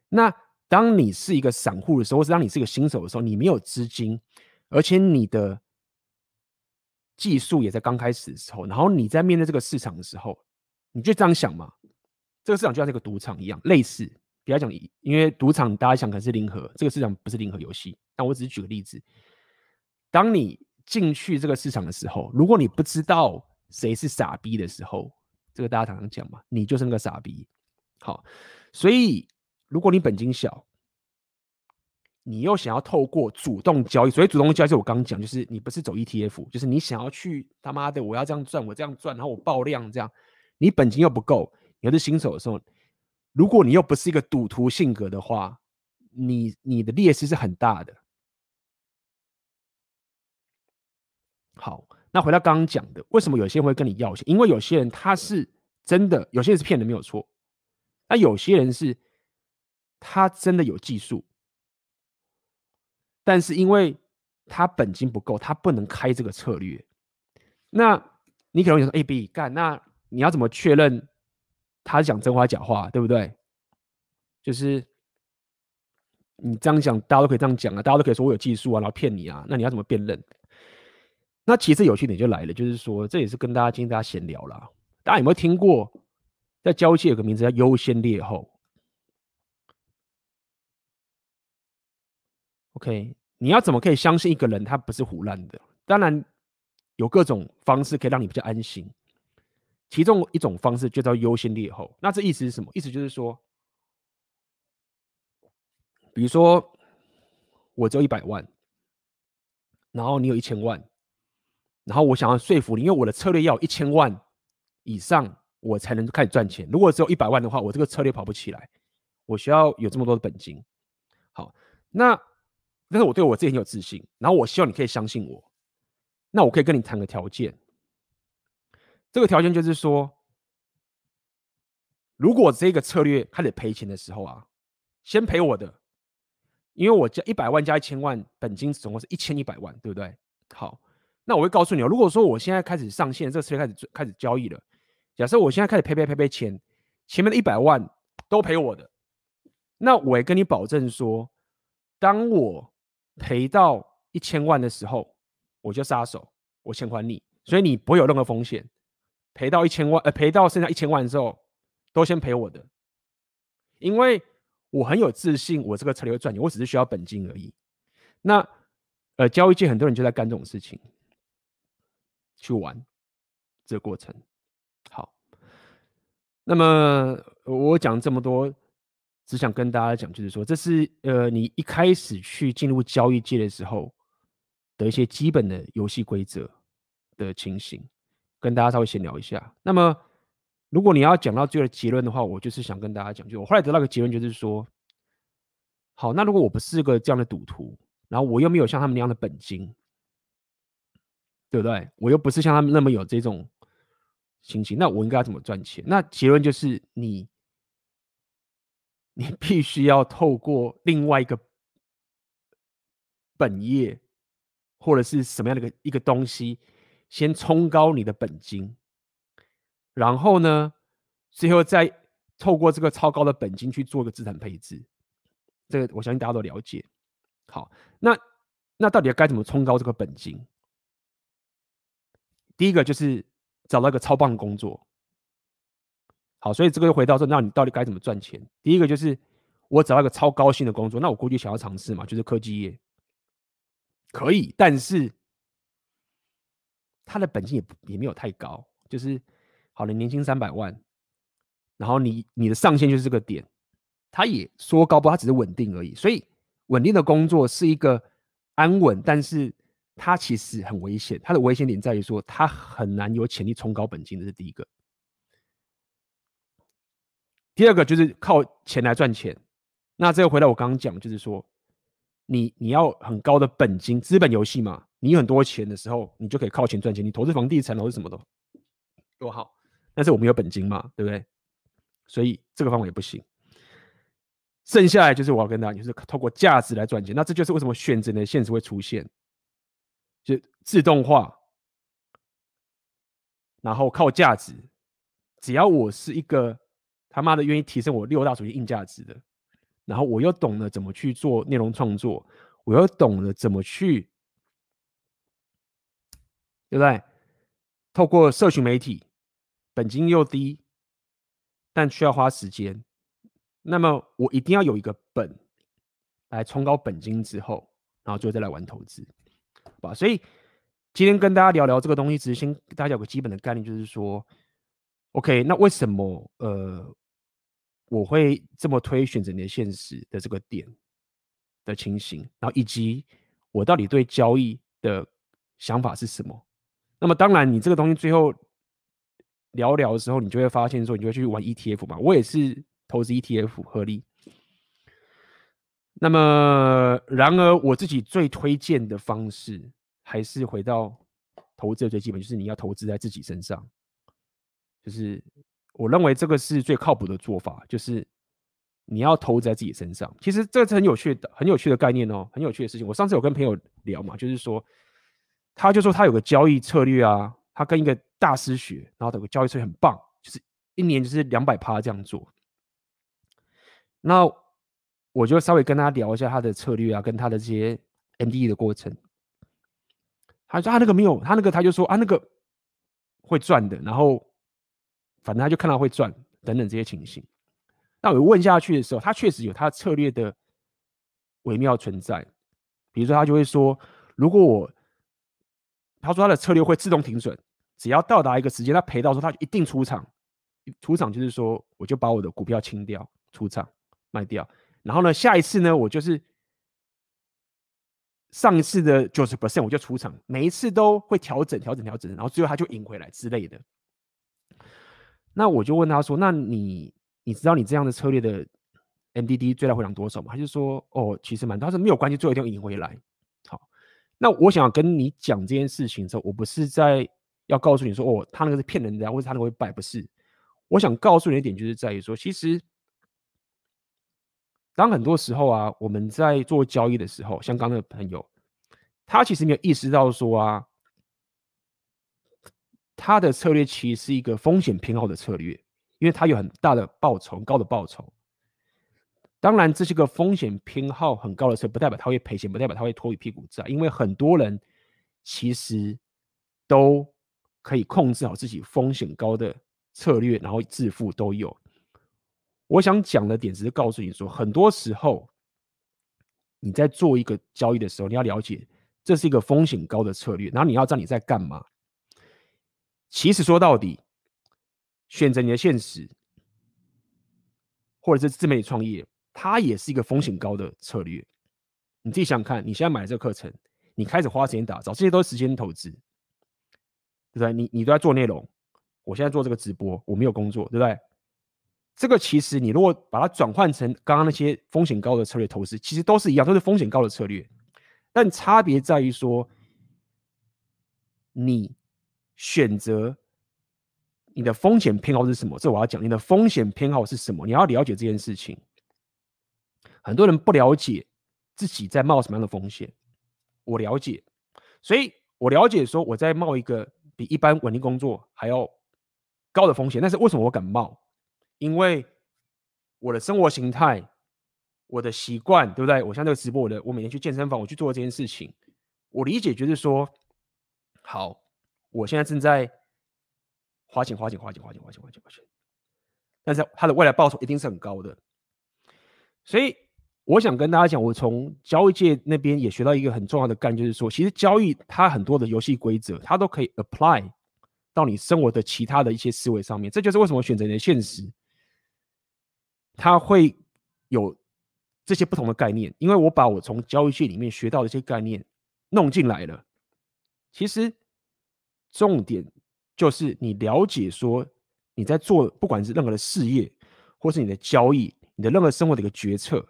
那当你是一个散户的时候，或是当你是一个新手的时候，你没有资金，而且你的技术也在刚开始的时候，然后你在面对这个市场的时候，你就这样想嘛？这个市场就像一个赌场一样，类似。不要讲，因为赌场大家想可能是零和，这个市场不是零和游戏。但我只是举个例子，当你进去这个市场的时候，如果你不知道谁是傻逼的时候，这个大家常常讲嘛，你就是那个傻逼。好，所以。如果你本金小，你又想要透过主动交易，所以主动交易是我刚讲，就是你不是走 ETF，就是你想要去他妈的我要这样赚，我这样赚，然后我爆量这样，你本金又不够，你又是新手的时候，如果你又不是一个赌徒性格的话，你你的劣势是很大的。好，那回到刚刚讲的，为什么有些人会跟你要钱？因为有些人他是真的，有些人是骗人没有错，那有些人是。他真的有技术，但是因为他本金不够，他不能开这个策略。那你可能想说：“A、B 干，那你要怎么确认他讲真话假话，对不对？”就是你这样讲，大家都可以这样讲啊，大家都可以说我有技术啊，然后骗你啊。那你要怎么辨认？那其实有趣点就来了，就是说这也是跟大家今天大家闲聊啦。大家有没有听过，在交界有个名字叫优先劣后？OK，你要怎么可以相信一个人他不是胡乱的？当然有各种方式可以让你比较安心，其中一种方式就叫优先劣后。那这意思是什么？意思就是说，比如说我只有一百万，然后你有一千万，然后我想要说服你，因为我的策略要一千万以上我才能开始赚钱。如果只有一百万的话，我这个策略跑不起来，我需要有这么多的本金。好，那。但是我对我自己很有自信，然后我希望你可以相信我，那我可以跟你谈个条件。这个条件就是说，如果这个策略开始赔钱的时候啊，先赔我的，因为我加一百万加一千万，本金总共是一千一百万，对不对？好，那我会告诉你哦，如果说我现在开始上线，这个策略开始开始交易了，假设我现在开始赔赔赔赔钱，前面的一百万都赔我的，那我也跟你保证说，当我赔到一千万的时候，我就撒手，我钱还你，所以你不会有任何风险。赔到一千万，呃，赔到剩下一千万的时候，都先赔我的，因为我很有自信，我这个策略会赚钱，我只是需要本金而已。那，呃，交易界很多人就在干这种事情，去玩这个过程。好，那么我讲这么多，只想跟大家讲，就是说，这是呃，你一开始去进入交易界的时候的一些基本的游戏规则的情形。跟大家稍微闲聊一下。那么，如果你要讲到最后的结论的话，我就是想跟大家讲，就我后来得到个结论，就是说，好，那如果我不是个这样的赌徒，然后我又没有像他们那样的本金，对不对？我又不是像他们那么有这种心情，那我应该怎么赚钱？那结论就是你，你必须要透过另外一个本业，或者是什么样的一个一个东西。先冲高你的本金，然后呢，最后再透过这个超高的本金去做一个资产配置。这个我相信大家都了解。好，那那到底该怎么冲高这个本金？第一个就是找到一个超棒的工作。好，所以这个又回到说，那你到底该怎么赚钱？第一个就是我找到一个超高薪的工作，那我估计想要尝试嘛，就是科技业，可以，但是。他的本金也也没有太高，就是好了，年薪三百万，然后你你的上限就是这个点，他也说高不，他只是稳定而已。所以稳定的工作是一个安稳，但是它其实很危险。它的危险点在于说，它很难有潜力冲高本金，这是第一个。第二个就是靠钱来赚钱。那这个回到我刚刚讲，就是说，你你要很高的本金，资本游戏嘛。你有很多钱的时候，你就可以靠钱赚钱。你投资房地产或者什么的多好，但是我们有本金嘛，对不对？所以这个方法也不行。剩下来就是我要跟大家，就是透过价值来赚钱。那这就是为什么选择的现实会出现，就自动化，然后靠价值。只要我是一个他妈的愿意提升我六大属性硬价值的，然后我又懂得怎么去做内容创作，我又懂得怎么去。对不对？透过社群媒体，本金又低，但需要花时间。那么我一定要有一个本来冲高本金之后，然后最后再来玩投资，吧？所以今天跟大家聊聊这个东西，只是先给大家有个基本的概念，就是说，OK，那为什么呃我会这么推选择你的现实的这个点的情形，然后以及我到底对交易的想法是什么？那么当然，你这个东西最后聊聊的时候，你就会发现说，你就会去玩 ETF 嘛。我也是投资 ETF 合理。那么，然而我自己最推荐的方式，还是回到投资的最基本，就是你要投资在自己身上。就是我认为这个是最靠谱的做法，就是你要投资在自己身上。其实这是很有趣的、很有趣的概念哦，很有趣的事情。我上次有跟朋友聊嘛，就是说。他就说他有个交易策略啊，他跟一个大师学，然后有个交易策略很棒，就是一年就是两百趴这样做。那我就稍微跟他聊一下他的策略啊，跟他的这些 M D E 的过程。他说他那个没有，他那个他就说啊那个会赚的，然后反正他就看到会赚等等这些情形。那我问下去的时候，他确实有他策略的微妙存在。比如说他就会说，如果我他说他的策略会自动停损，只要到达一个时间，他赔到时候他一定出场。出场就是说，我就把我的股票清掉，出场卖掉。然后呢，下一次呢，我就是上一次的九十 percent 我就出场，每一次都会调整、调整、调整，然后最后他就赢回来之类的。那我就问他说：“那你你知道你这样的策略的 MDD 最大回档多少吗？”他就说：“哦，其实蛮多，他说没有关系，最后一定赢回来。”那我想跟你讲这件事情的时候，我不是在要告诉你说，哦，他那个是骗人的，或者他那个会败，不是。我想告诉你一点，就是在于说，其实当很多时候啊，我们在做交易的时候，像刚刚那个朋友，他其实没有意识到说啊，他的策略其实是一个风险偏好的策略，因为他有很大的报酬，高的报酬。当然，这是个风险偏好很高的策略，不代表它会赔钱，不代表它会拖一屁股债，因为很多人其实都可以控制好自己风险高的策略，然后致富都有。我想讲的点只是告诉你说，很多时候你在做一个交易的时候，你要了解这是一个风险高的策略，然后你要知道你在干嘛。其实说到底，选择你的现实，或者是自媒体创业，它也是一个风险高的策略。你自己想想看，你现在买这个课程，你开始花时间打造，这些都是时间投资，对不对？你你都在做内容，我现在做这个直播，我没有工作，对不对？这个其实你如果把它转换成刚刚那些风险高的策略投资，其实都是一样，都是风险高的策略，但差别在于说，你选择你的风险偏好是什么？这我要讲，你的风险偏好是什么？你要了解这件事情。很多人不了解自己在冒什么样的风险，我了解，所以我了解说我在冒一个比一般稳定工作还要高的风险，但是为什么我敢冒？因为我的生活形态、我的习惯，对不对？我像这个直播，我的我每天去健身房，我去做这件事情，我理解就是说，好，我现在正在花钱、花钱、花钱、花钱、花钱、花钱、花钱，但是它的未来报酬一定是很高的。所以我想跟大家讲，我从交易界那边也学到一个很重要的概念，就是说，其实交易它很多的游戏规则，它都可以 apply 到你生活的其他的一些思维上面。这就是为什么选择你的现实。它会有这些不同的概念，因为我把我从交易界里面学到的一些概念弄进来了。其实重点就是你了解说你在做不管是任何的事业，或是你的交易，你的任何生活的一个决策，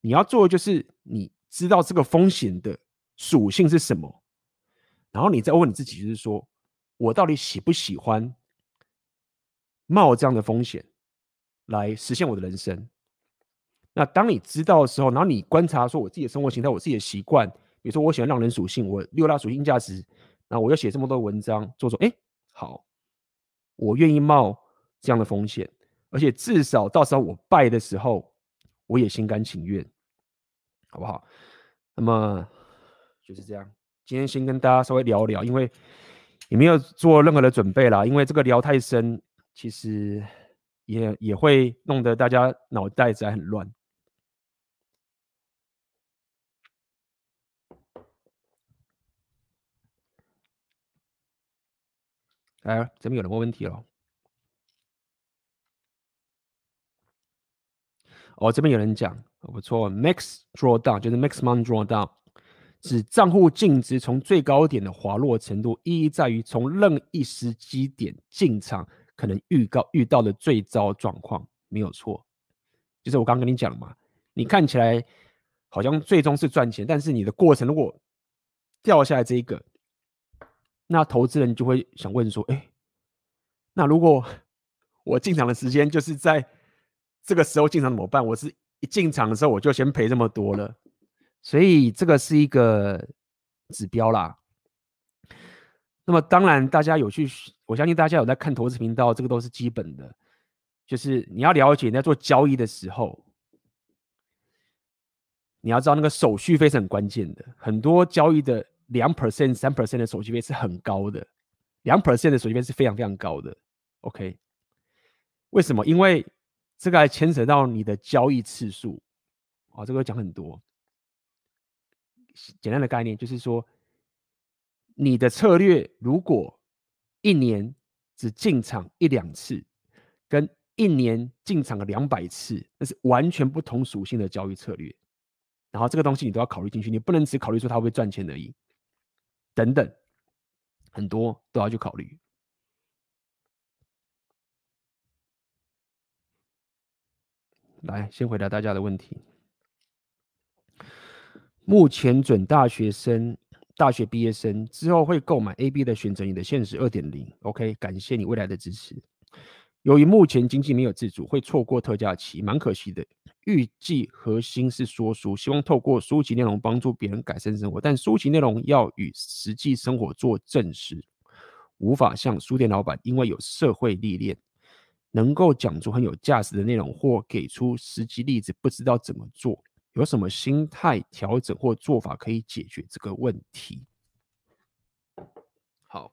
你要做的就是你知道这个风险的属性是什么，然后你再问你自己，就是说我到底喜不喜欢冒这样的风险？来实现我的人生。那当你知道的时候，然后你观察说我自己的生活形态，我自己的习惯，比如说我喜欢让人属性，我六大属性价值，然后我要写这么多文章，做做，哎，好，我愿意冒这样的风险，而且至少到时候我败的时候，我也心甘情愿，好不好？那么就是这样，今天先跟大家稍微聊聊，因为也没有做任何的准备啦，因为这个聊太深，其实。也也会弄得大家脑袋子还很乱。哎，这边有人问问题了。哦，这边有人讲，不错，max drawdown 就是 maximum drawdown，指账户净值从最高点的滑落程度，意义在于从任意时机点进场。可能预告遇到的最糟状况没有错，就是我刚刚跟你讲嘛，你看起来好像最终是赚钱，但是你的过程如果掉下来这一个，那投资人就会想问说：哎，那如果 我进场的时间就是在这个时候进场怎么办？我是一进场的时候我就先赔这么多了，所以这个是一个指标啦。那么当然，大家有去，我相信大家有在看投资频道，这个都是基本的。就是你要了解，你在做交易的时候，你要知道那个手续费是很关键的。很多交易的两 percent、三 percent 的手续费是很高的，两 percent 的手续费是非常非常高的。OK，为什么？因为这个还牵扯到你的交易次数。哦，这个讲很多。简单的概念就是说。你的策略如果一年只进场一两次，跟一年进场了两百次，那是完全不同属性的交易策略。然后这个东西你都要考虑进去，你不能只考虑说它会不会赚钱而已，等等，很多都要去考虑。来，先回答大家的问题。目前准大学生。大学毕业生之后会购买 A、B 的选择，你的现实二点零，OK，感谢你未来的支持。由于目前经济没有自主，会错过特价期，蛮可惜的。预计核心是说书，希望透过书籍内容帮助别人改善生活，但书籍内容要与实际生活做证实。无法像书店老板，因为有社会历练，能够讲出很有价值的内容，或给出实际例子，不知道怎么做，有什么心态调整或做法可以解决这个问题？好，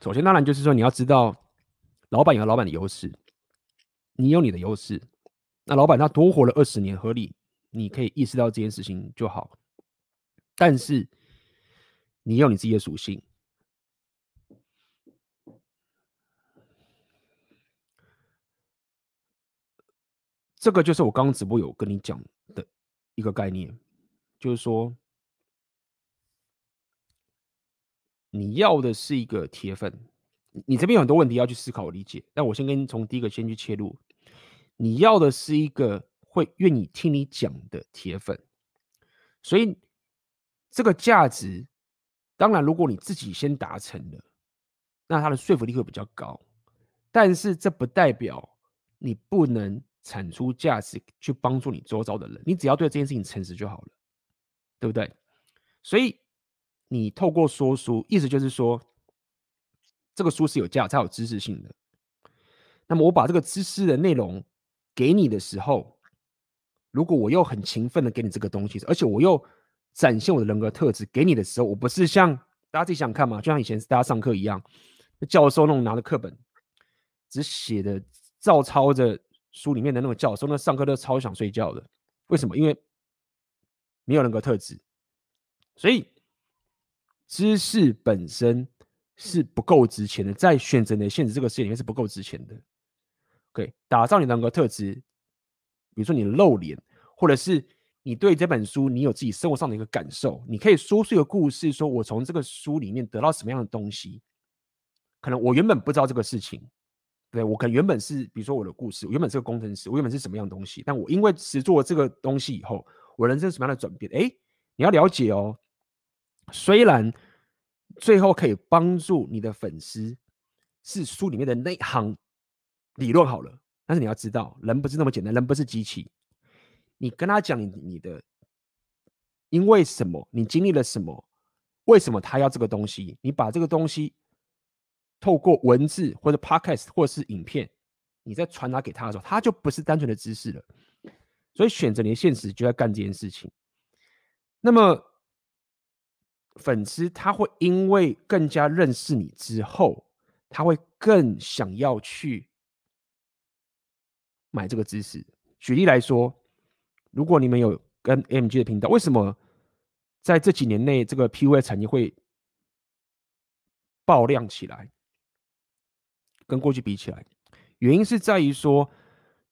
首先当然就是说，你要知道。老板有老板的优势，你有你的优势。那老板他多活了二十年，合理，你可以意识到这件事情就好。但是你有你自己的属性，这个就是我刚刚直播有跟你讲的一个概念，就是说你要的是一个铁粉。你这边有很多问题要去思考、理解，但我先跟从第一个先去切入。你要的是一个会愿意听你讲的铁粉，所以这个价值，当然如果你自己先达成了，那它的说服力会比较高。但是这不代表你不能产出价值去帮助你周遭的人，你只要对这件事情诚实就好了，对不对？所以你透过说书，意思就是说。这个书是有价，才有知识性的。那么我把这个知识的内容给你的时候，如果我又很勤奋的给你这个东西，而且我又展现我的人格特质给你的时候，我不是像大家自己想看嘛，就像以前大家上课一样，教授那种拿着课本只写的照抄着书里面的那种教授，那上课都超想睡觉的。为什么？因为没有人格特质，所以知识本身。是不够值钱的，在选择的现实这个世界里面是不够值钱的。OK，打造你的人格特质，比如说你的露脸，或者是你对这本书你有自己生活上的一个感受，你可以说出一个故事，说我从这个书里面得到什么样的东西。可能我原本不知道这个事情，对，我可能原本是，比如说我的故事，我原本是个工程师，我原本是什么样的东西，但我因为实做了这个东西以后，我人生什么样的转变？哎，你要了解哦，虽然。最后可以帮助你的粉丝是书里面的内行理论好了，但是你要知道，人不是那么简单，人不是机器。你跟他讲你你的，因为什么，你经历了什么，为什么他要这个东西，你把这个东西透过文字或者 podcast 或是影片，你再传达给他的时候，他就不是单纯的知识了。所以选择你的现实就在干这件事情。那么。粉丝他会因为更加认识你之后，他会更想要去买这个知识。举例来说，如果你们有跟 MG 的频道，为什么在这几年内这个 PUA 产业会爆量起来？跟过去比起来，原因是在于说，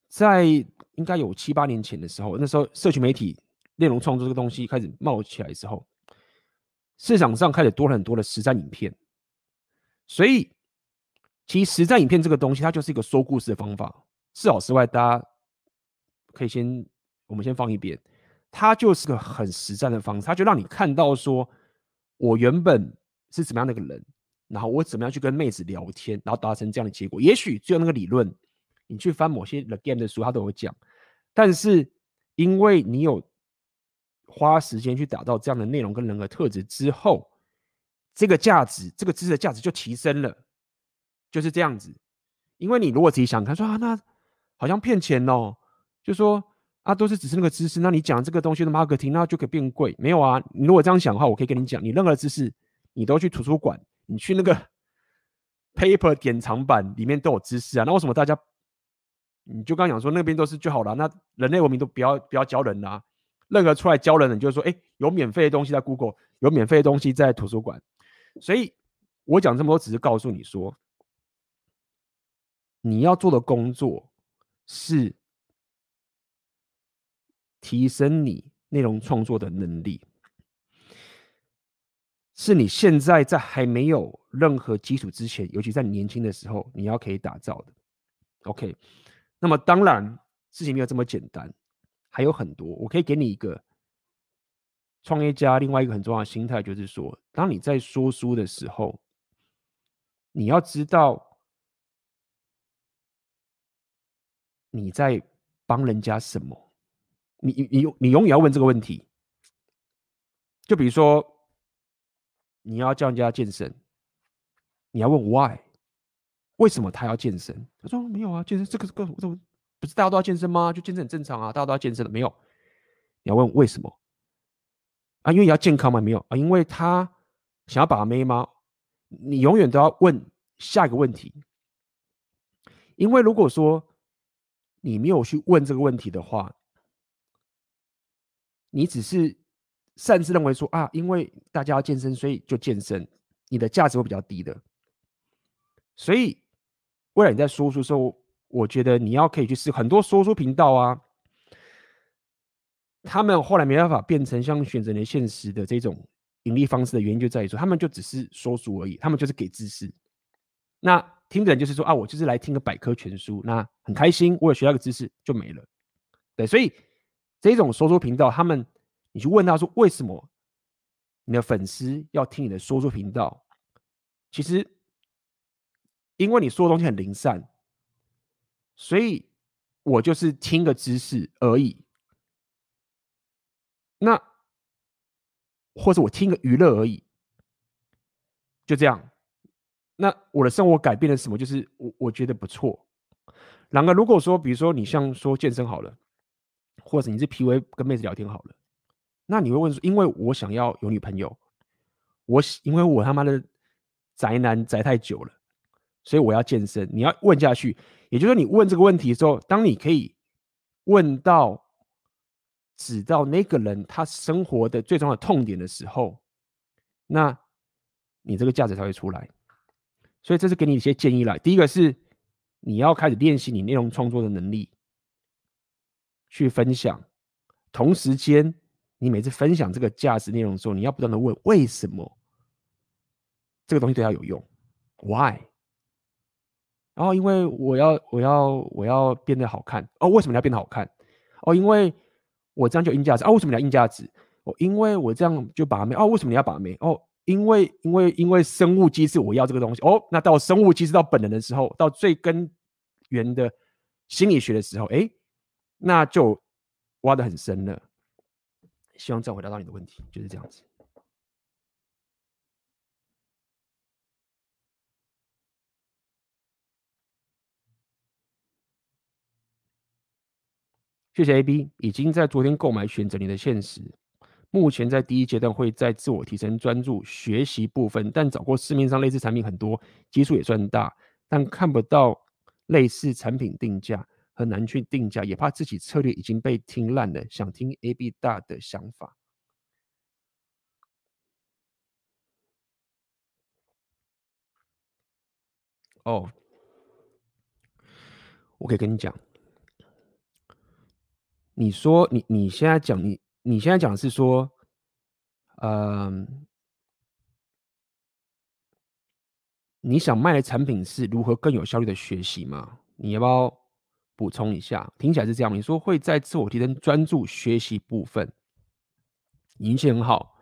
在应该有七八年前的时候，那时候社群媒体内容创作这个东西开始冒起来之后。市场上开始多了很多的实战影片，所以其实实战影片这个东西，它就是一个说故事的方法。是好是坏，大家可以先我们先放一边。它就是个很实战的方式，它就让你看到说，我原本是怎么样的一个人，然后我怎么样去跟妹子聊天，然后达成这样的结果。也许只有那个理论，你去翻某些 The Game 的书，它都会讲。但是因为你有。花时间去打造这样的内容跟人格特质之后，这个价值，这个知识的价值就提升了，就是这样子。因为你如果自己想看，说啊，那好像骗钱哦，就说啊，都是只是那个知识，那你讲这个东西的 marketing，那就可以变贵。没有啊，你如果这样想的话，我可以跟你讲，你任何知识，你都去图书馆，你去那个 paper 典藏版里面都有知识啊。那为什么大家，你就刚讲说那边都是就好了？那人类文明都不要不要教人啊？任何出来教人的，就是说，哎，有免费的东西在 Google，有免费的东西在图书馆。所以我讲这么多，只是告诉你说，你要做的工作是提升你内容创作的能力，是你现在在还没有任何基础之前，尤其在年轻的时候，你要可以打造的。OK，那么当然事情没有这么简单。还有很多，我可以给你一个创业家另外一个很重要的心态，就是说，当你在说书的时候，你要知道你在帮人家什么？你你你永远要问这个问题。就比如说，你要叫人家健身，你要问 why，为什么他要健身？他说没有啊，健身这个这个这个不是大家都要健身吗？就健身很正常啊，大家都要健身的，没有。你要问为什么？啊，因为你要健康吗？没有啊，因为他想要把妹吗？你永远都要问下一个问题，因为如果说你没有去问这个问题的话，你只是擅自认为说啊，因为大家要健身，所以就健身，你的价值会比较低的。所以，未来你在说书的时候，我觉得你要可以去试很多说书频道啊，他们后来没办法变成像选择你现实的这种。盈利方式的原因就在于说，他们就只是说书而已，他们就是给知识。那听的人就是说啊，我就是来听个百科全书，那很开心，我有学到个知识就没了。对，所以这种说书频道，他们你去问他说，为什么你的粉丝要听你的说书频道？其实因为你说的东西很零散，所以我就是听个知识而已。那。或者我听个娱乐而已，就这样。那我的生活改变了什么？就是我我觉得不错。然而，如果说比如说你像说健身好了，或者你是 PUA 跟妹子聊天好了，那你会问说，因为我想要有女朋友，我因为我他妈的宅男宅太久了，所以我要健身。你要问下去，也就是说你问这个问题的时候，当你可以问到。指到那个人他生活的最重要的痛点的时候，那你这个价值才会出来。所以这是给你一些建议来。第一个是你要开始练习你内容创作的能力，去分享。同时间，你每次分享这个价值内容的时候，你要不断的问为什么这个东西对他有用？Why？然后因为我要我要我要变得好看哦，为什么要变得好看？哦，因为。我这样就硬价值啊？为什么你要硬价值？哦，因为我这样就把妹哦。为什么你要把妹？哦，因为因为因为生物机制，我要这个东西哦。那到生物机制到本能的时候，到最根源的心理学的时候，哎，那就挖得很深了。希望这样回答到你的问题，就是这样子。谢谢 AB，已经在昨天购买选择你的现实。目前在第一阶段会在自我提升专注学习部分，但找过市面上类似产品很多，基数也算大，但看不到类似产品定价，很难去定价，也怕自己策略已经被听烂了。想听 AB 大的想法。哦，我可以跟你讲。你说你你现在讲你你现在讲是说，嗯，你想卖的产品是如何更有效率的学习吗？你要不要补充一下？听起来是这样。你说会在自我提升专注学习部分，运气很好。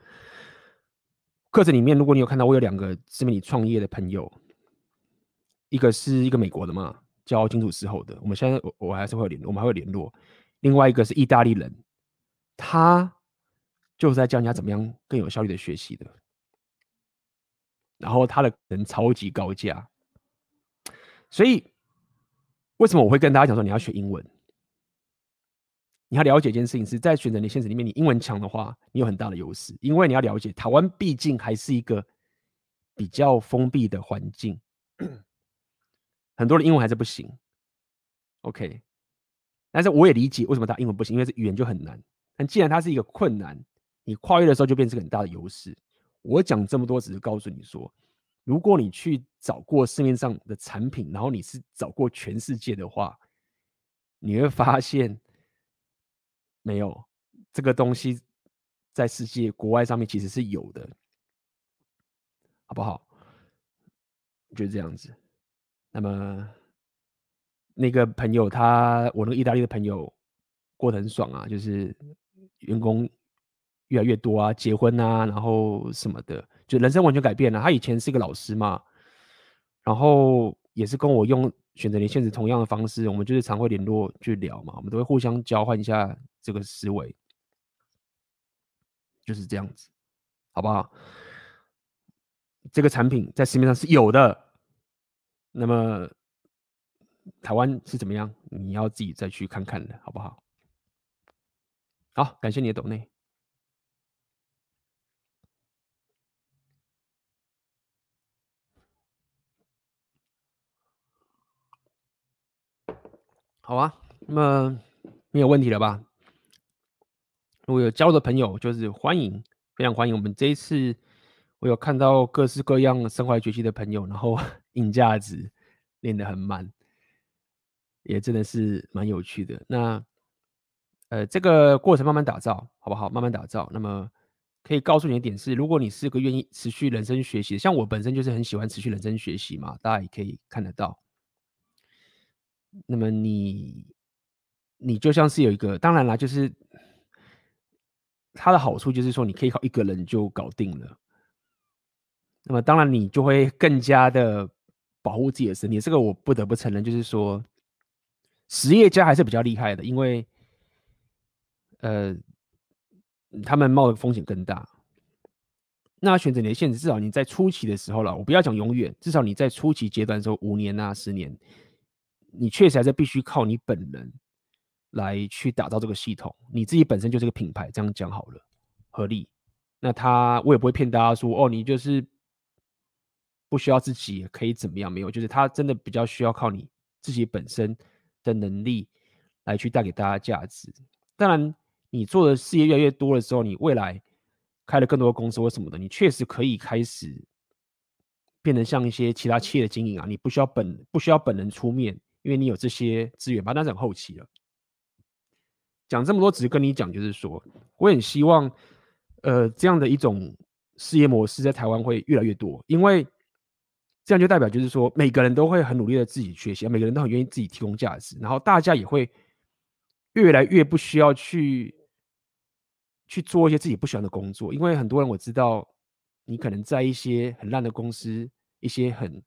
课程里面，如果你有看到，我有两个自媒体创业的朋友，一个是一个美国的嘛，叫金主之后的，我们现在我我还是会联，我们还会联络。另外一个是意大利人，他就是在教人家怎么样更有效率的学习的。然后他的人超级高价，所以为什么我会跟大家讲说你要学英文？你要了解一件事情是在选择你现实里面，你英文强的话，你有很大的优势，因为你要了解台湾毕竟还是一个比较封闭的环境，很多人英文还是不行。OK。但是我也理解为什么他英文不行，因为这语言就很难。但既然它是一个困难，你跨越的时候就变成很大的优势。我讲这么多，只是告诉你说，如果你去找过市面上的产品，然后你是找过全世界的话，你会发现没有这个东西在世界国外上面其实是有的，好不好？就是这样子。那么。那个朋友他，我那个意大利的朋友过得很爽啊，就是员工越来越多啊，结婚啊，然后什么的，就人生完全改变了。他以前是一个老师嘛，然后也是跟我用选择连线时同样的方式，我们就是常会联络去聊嘛，我们都会互相交换一下这个思维，就是这样子，好不好？这个产品在市面上是有的，那么台湾是怎么样？你要自己再去看看的，好不好？好，感谢你的抖内。好啊，那么没有问题了吧？如果有加入的朋友，就是欢迎，非常欢迎。我们这一次，我有看到各式各样身怀绝技的朋友，然后硬价值练得很满，也真的是蛮有趣的。那呃，这个过程慢慢打造，好不好？慢慢打造。那么可以告诉你的点是，如果你是个愿意持续人生学习，像我本身就是很喜欢持续人生学习嘛，大家也可以看得到。那么你，你就像是有一个，当然啦，就是它的好处就是说，你可以靠一个人就搞定了。那么当然，你就会更加的保护自己的身体。这个我不得不承认，就是说，实业家还是比较厉害的，因为，呃，他们冒的风险更大。那选择你的限制，至少你在初期的时候了，我不要讲永远，至少你在初期阶段的时候，五年啊，十年。你确实还是必须靠你本人来去打造这个系统，你自己本身就是个品牌，这样讲好了，合理。那他我也不会骗大家说，哦，你就是不需要自己也可以怎么样，没有，就是他真的比较需要靠你自己本身的能力来去带给大家价值。当然，你做的事业越来越多的时候，你未来开了更多的公司或什么的，你确实可以开始变得像一些其他企业的经营啊，你不需要本不需要本人出面。因为你有这些资源吧，那是很后期了。讲这么多，只是跟你讲，就是说，我很希望，呃，这样的一种事业模式在台湾会越来越多，因为这样就代表就是说，每个人都会很努力的自己学习，每个人都很愿意自己提供价值，然后大家也会越来越不需要去去做一些自己不喜欢的工作，因为很多人我知道，你可能在一些很烂的公司，一些很。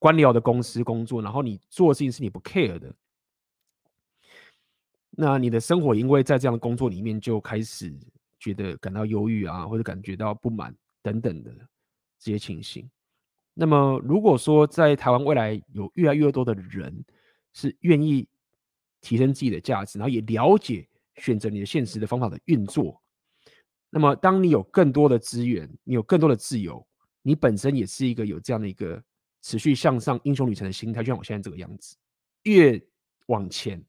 官僚的公司工作，然后你做的事情是你不 care 的，那你的生活因为在这样的工作里面就开始觉得感到忧郁啊，或者感觉到不满等等的这些情形。那么如果说在台湾未来有越来越多的人是愿意提升自己的价值，然后也了解选择你的现实的方法的运作，那么当你有更多的资源，你有更多的自由，你本身也是一个有这样的一个。持续向上英雄旅程的心态，就像我现在这个样子，越往前，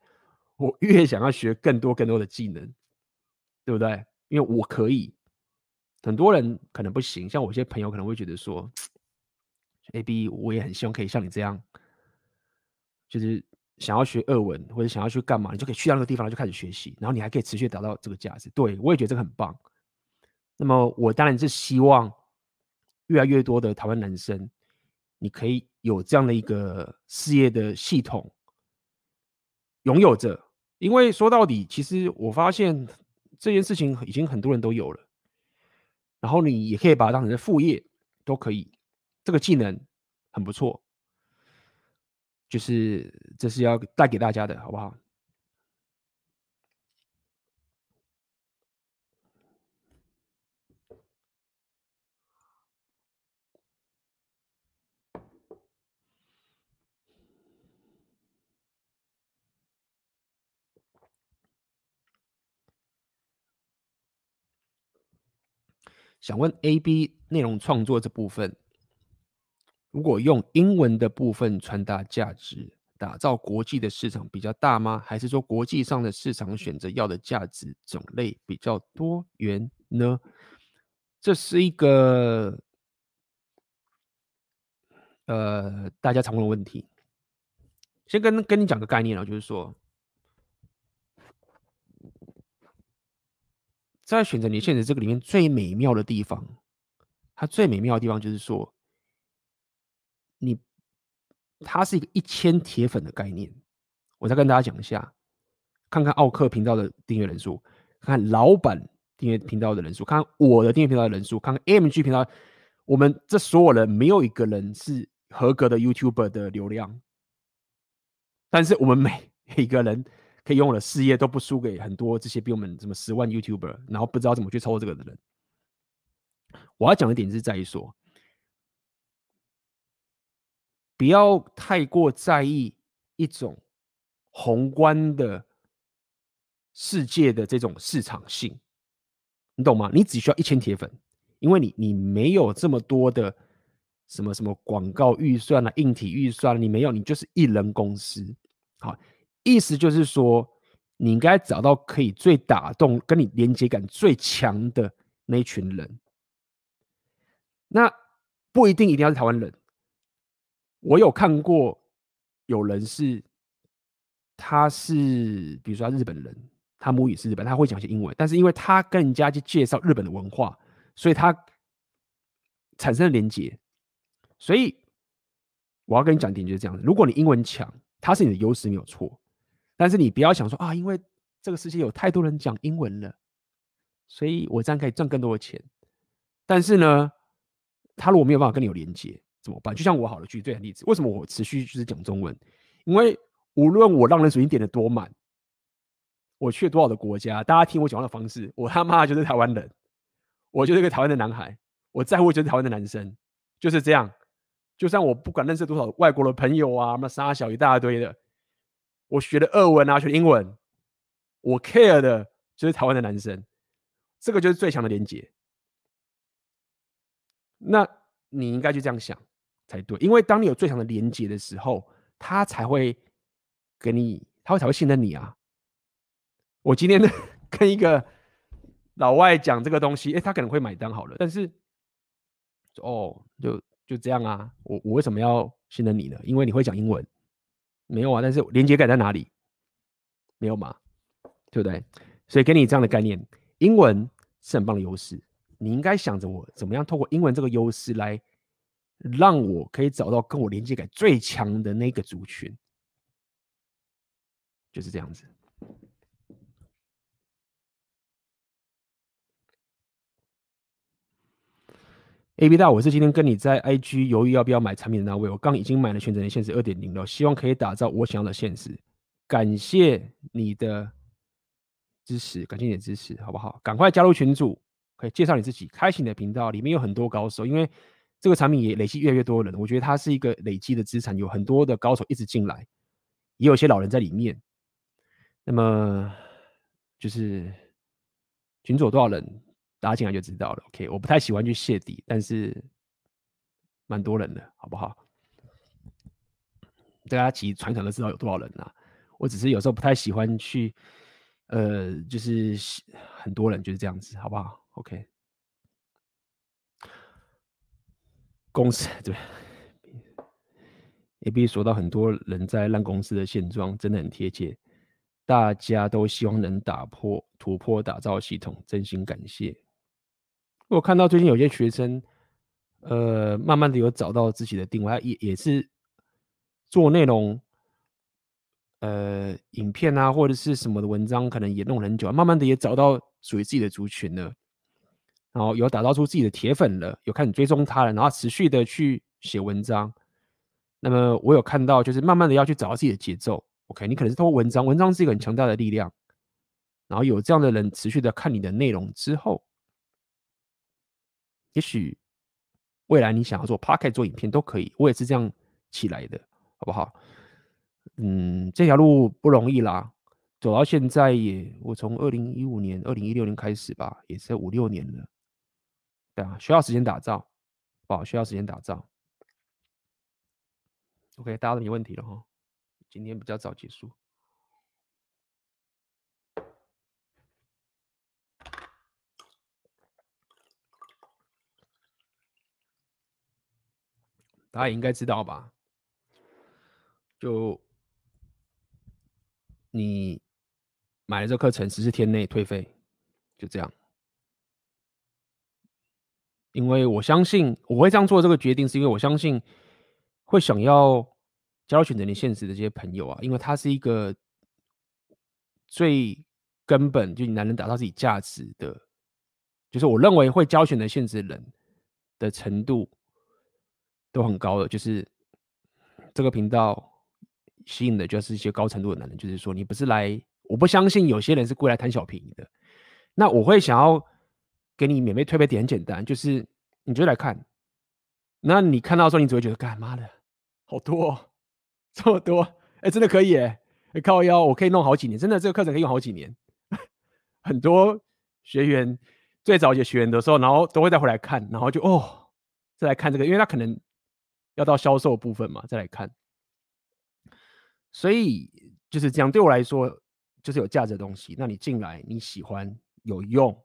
我越想要学更多更多的技能，对不对？因为我可以，很多人可能不行，像我一些朋友可能会觉得说，AB 我也很希望可以像你这样，就是想要学俄文或者想要去干嘛，你就可以去到那个地方就开始学习，然后你还可以持续达到这个价值。对，我也觉得这个很棒。那么我当然是希望越来越多的台湾男生。你可以有这样的一个事业的系统拥有着，因为说到底，其实我发现这件事情已经很多人都有了，然后你也可以把它当成是副业，都可以，这个技能很不错，就是这是要带给大家的，好不好？想问 AB 内容创作这部分，如果用英文的部分传达价值，打造国际的市场比较大吗？还是说国际上的市场选择要的价值种类比较多元呢？这是一个呃大家常问的问题。先跟跟你讲个概念啊，就是说。在选择你现实这个里面最美妙的地方，它最美妙的地方就是说，你它是一个一千铁粉的概念。我再跟大家讲一下，看看奥克频道的订阅人数，看看老板订阅频道的人数，看看我的订阅频道的人数，看看 AMG 频道，我们这所有人没有一个人是合格的 YouTuber 的流量，但是我们每 一个人可以拥有的事业都不输给很多这些比我们什么十万 YouTuber，然后不知道怎么去操作这个的人。我要讲的点是在于说，不要太过在意一种宏观的世界的这种市场性，你懂吗？你只需要一千铁粉，因为你你没有这么多的什么什么广告预算啊、硬体预算，你没有，你就是一人公司。好，意思就是说，你应该找到可以最打动、跟你连接感最强的那一群人。那不一定一定要是台湾人。我有看过有人是，他是比如说他日本人，他母语是日本，他会讲些英文，但是因为他跟人家去介绍日本的文化，所以他产生了连接。所以我要跟你讲点就是这样子：如果你英文强，它是你的优势没有错，但是你不要想说啊，因为这个世界有太多人讲英文了，所以我这样可以赚更多的钱。但是呢，他如果没有办法跟你有连接，怎么办？就像我好了，举最简单例子，为什么我持续就是讲中文？因为无论我让人水晶点的多满，我去了多少的国家，大家听我讲话的方式，我他妈就是台湾人，我就是一个台湾的男孩，我在乎就是台湾的男生，就是这样。就算我不管认识多少外国的朋友啊，什么沙小一大堆的，我学的俄文啊，学英文，我 care 的就是台湾的男生，这个就是最强的连接。那你应该就这样想才对，因为当你有最强的连接的时候，他才会给你，他会才会信任你啊。我今天呢 跟一个老外讲这个东西，哎，他可能会买单好了，但是哦，就就这样啊。我我为什么要信任你呢？因为你会讲英文，没有啊。但是连接感在哪里？没有嘛，对不对？所以给你这样的概念，英文是很棒的优势。你应该想着我怎么样透过英文这个优势来让我可以找到跟我连接感最强的那个族群，就是这样子。AB 大，我是今天跟你在 IG 犹豫要不要买产品的那位，我刚已经买了选择权限时二点零了，希望可以打造我想要的现实。感谢你的支持，感谢你的支持，好不好？赶快加入群组。可以介绍你自己，开启你的频道，里面有很多高手，因为这个产品也累积越来越多人，我觉得它是一个累积的资产，有很多的高手一直进来，也有些老人在里面。那么就是群组有多少人，大家进来就知道了。OK，我不太喜欢去泄底，但是蛮多人的，好不好？大家其实传承都知道有多少人啊，我只是有时候不太喜欢去，呃，就是很多人就是这样子，好不好？OK，公司 对，也必须说到很多人在烂公司的现状，真的很贴切。大家都希望能打破、突破、打造系统，真心感谢。我看到最近有些学生，呃，慢慢的有找到自己的定位，也也是做内容，呃，影片啊或者是什么的文章，可能也弄很久，慢慢的也找到属于自己的族群了。然后有打造出自己的铁粉了，有开始追踪他了，然后持续的去写文章。那么我有看到，就是慢慢的要去找到自己的节奏。OK，你可能是通过文章，文章是一个很强大的力量。然后有这样的人持续的看你的内容之后，也许未来你想要做 Podcast 做影片都可以。我也是这样起来的，好不好？嗯，这条路不容易啦，走到现在也，我从二零一五年、二零一六年开始吧，也是五六年了。对啊，需要时间打造，不好，需要时间打造。OK，大家都没问题了哈。今天比较早结束，大家也应该知道吧？就你买了这课程，十四天内退费，就这样。因为我相信我会这样做这个决定，是因为我相信会想要加入选择你现实的这些朋友啊，因为他是一个最根本，就你男人打造自己价值的，就是我认为会交选择现实人的程度都很高的，就是这个频道吸引的就是一些高程度的男人，就是说你不是来，我不相信有些人是过来贪小便宜的。那我会想要给你免费推背点，很简单，就是你就来看，那你看到的时候，你只会觉得干妈的好多、哦，这么多，哎、真的可以哎，靠腰，我可以弄好几年，真的这个课程可以用好几年。很多学员最早学学员的时候，然后都会再回来看，然后就哦，再来看这个，因为他可能要到销售部分嘛，再来看。所以就是这样，对我来说就是有价值的东西。那你进来，你喜欢，有用，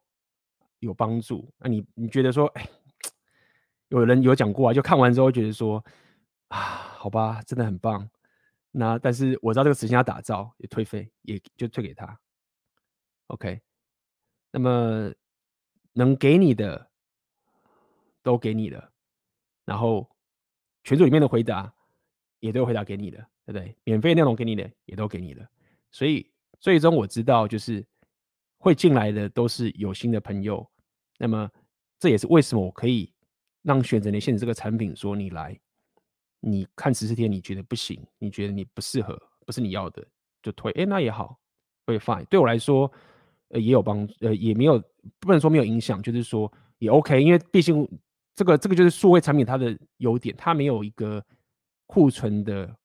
有帮助。那你你觉得说，哎，有人有讲过啊，就看完之后觉得说，啊，好吧，真的很棒。那但是我知道这个时间要打造，也退费，也就退给他。OK，那么能给你的都给你了，然后群组里面的回答也都回答给你了。对不对？免费内容给你的也都给你了，所以最终我知道，就是会进来的都是有心的朋友。那么这也是为什么我可以让选择连线这个产品说你来，你看十四天你觉得不行，你觉得你不适合，不是你要的就退。哎，那也好，会 fine。对我来说，呃，也有帮，呃，也没有不能说没有影响，就是说也 OK。因为毕竟这个这个就是数位产品它的优点，它没有一个库存的。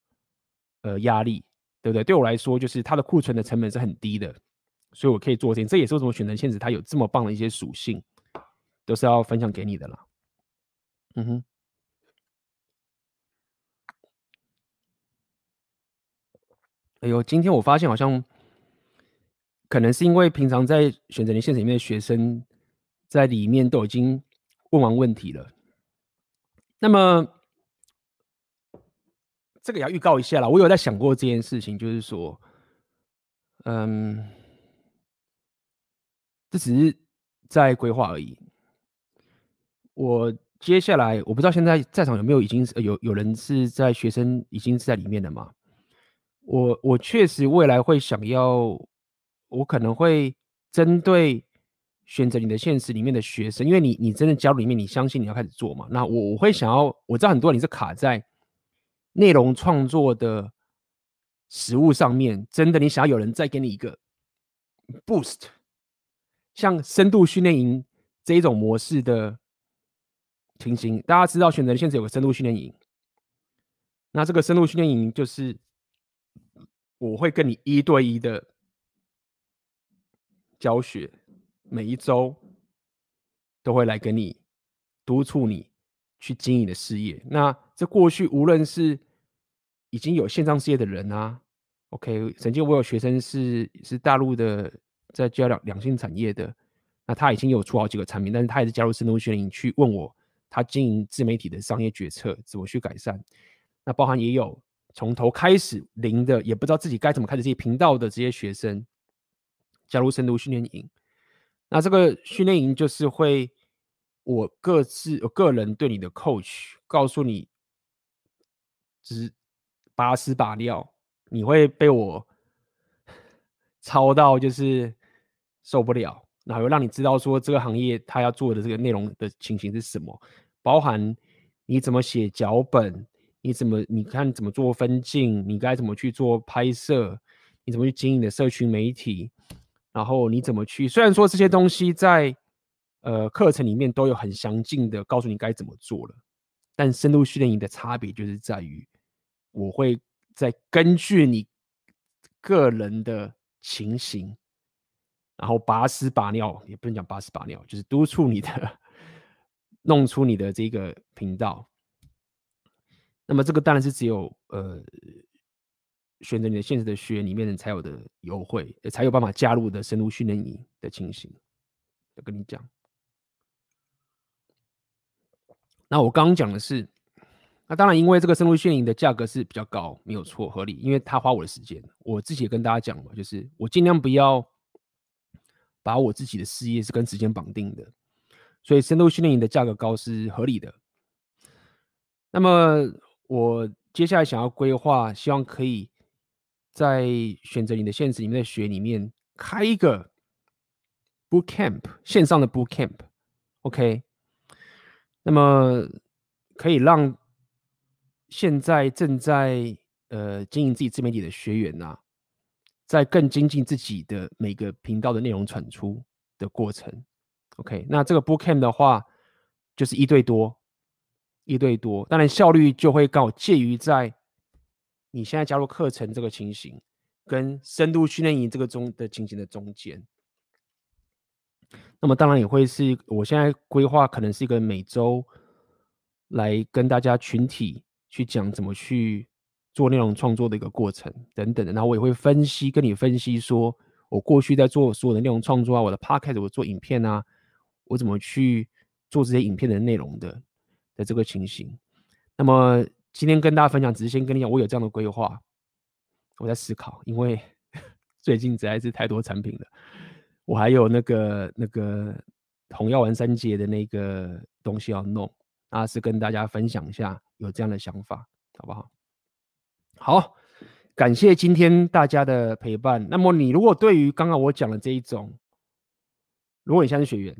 呃，压力对不对？对我来说，就是它的库存的成本是很低的，所以我可以做这些。这也是为什么选择限制它有这么棒的一些属性，都是要分享给你的啦。嗯哼。哎呦，今天我发现好像可能是因为平常在选择连现实里面的学生在里面都已经问完问题了，那么。这个也要预告一下了，我有在想过这件事情，就是说，嗯，这只是在规划而已。我接下来我不知道现在在场有没有已经有有人是在学生已经是在里面的吗？我我确实未来会想要，我可能会针对选择你的现实里面的学生，因为你你真的加入里面，你相信你要开始做嘛？那我我会想要，我知道很多人你是卡在。内容创作的实物上面，真的你想要有人再给你一个 boost，像深度训练营这一种模式的情形，大家知道选择现在有个深度训练营，那这个深度训练营就是我会跟你一对一的教学，每一周都会来跟你督促你。去经营的事业，那这过去无论是已经有线上事业的人啊，OK，曾经我有学生是是大陆的，在教两两性产业的，那他已经有出好几个产品，但是他也是加入深度训练营去问我他经营自媒体的商业决策怎么去改善，那包含也有从头开始零的，也不知道自己该怎么开始这些频道的这些学生加入深度训练营，那这个训练营就是会。我各自，我个人对你的 coach 告诉你，只把屎把尿，你会被我 操到就是受不了，然后又让你知道说这个行业他要做的这个内容的情形是什么，包含你怎么写脚本，你怎么你看怎么做分镜，你该怎么去做拍摄，你怎么去经营的社群媒体，然后你怎么去，虽然说这些东西在。呃，课程里面都有很详尽的告诉你该怎么做了，但深度训练营的差别就是在于，我会再根据你个人的情形，然后拔屎拔尿，也不能讲拔屎拔尿，就是督促你的，弄出你的这个频道。那么这个当然是只有呃，选择你的现实的学员里面人才有的优惠，才有办法加入的深度训练营的情形，要跟你讲。那我刚刚讲的是，那当然，因为这个深度训练营的价格是比较高，没有错，合理，因为他花我的时间。我自己也跟大家讲嘛，就是我尽量不要把我自己的事业是跟时间绑定的，所以深度训练营的价格高是合理的。那么我接下来想要规划，希望可以在选择你的现实里面的学里面开一个 boot camp 线上的 boot camp，OK。那么可以让现在正在呃经营自己自媒体的学员呐、在更精进自己的每个频道的内容产出的过程。OK，那这个 Bootcamp 的话，就是一对多，一对多，当然效率就会刚好介于在你现在加入课程这个情形，跟深度训练营这个中的情形的中间。那么当然也会是我现在规划，可能是一个每周来跟大家群体去讲怎么去做内容创作的一个过程等等的。然后我也会分析，跟你分析说，我过去在做所有的内容创作啊，我的 Podcast 我做影片啊。我怎么去做这些影片的内容的的这个情形？那么今天跟大家分享，只是先跟你讲，我有这样的规划，我在思考，因为 最近实在是太多产品了，我还有那个那个红药丸三节的那个东西要弄，啊，是跟大家分享一下有这样的想法，好不好？好，感谢今天大家的陪伴。那么你如果对于刚刚我讲的这一种，如果你现在是学员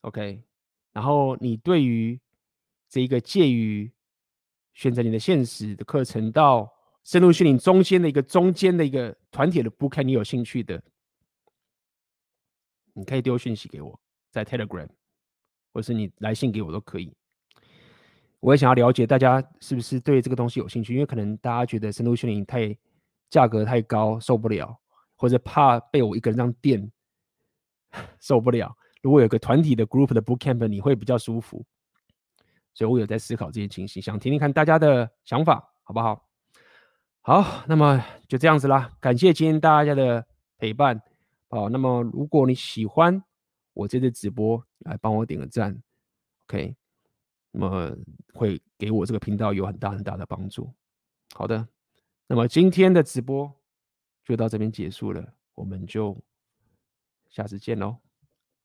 ，OK，然后你对于这一个介于选择你的现实的课程到深度训练中间的一个中间的一个团体的 Bootcamp，你有兴趣的，你可以丢讯息给我，在 Telegram，或是你来信给我都可以。我也想要了解大家是不是对这个东西有兴趣，因为可能大家觉得深度训练太价格太高受不了，或者怕被我一个人这样电 受不了。如果有个团体的 group 的 bootcamp，你会比较舒服，所以我有在思考这些情形，想听听看大家的想法，好不好？好，那么就这样子啦，感谢今天大家的陪伴，好，那么如果你喜欢我这次直播，来帮我点个赞，OK，那么会给我这个频道有很大很大的帮助。好的，那么今天的直播就到这边结束了，我们就下次见喽。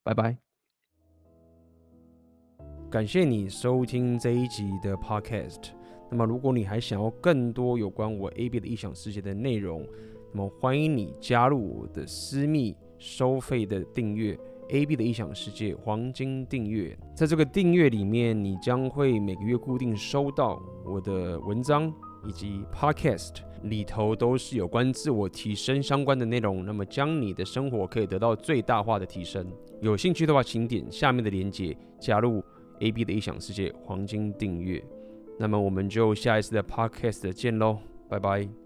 拜拜！感谢你收听这一集的 Podcast。那么，如果你还想要更多有关我 AB 的异想世界的内容，那么欢迎你加入我的私密收费的订阅 AB 的异想世界黄金订阅。在这个订阅里面，你将会每个月固定收到我的文章以及 Podcast。里头都是有关自我提升相关的内容，那么将你的生活可以得到最大化的提升。有兴趣的话，请点下面的链接加入 AB 的异想世界黄金订阅。那么我们就下一次的 Podcast 见喽，拜拜。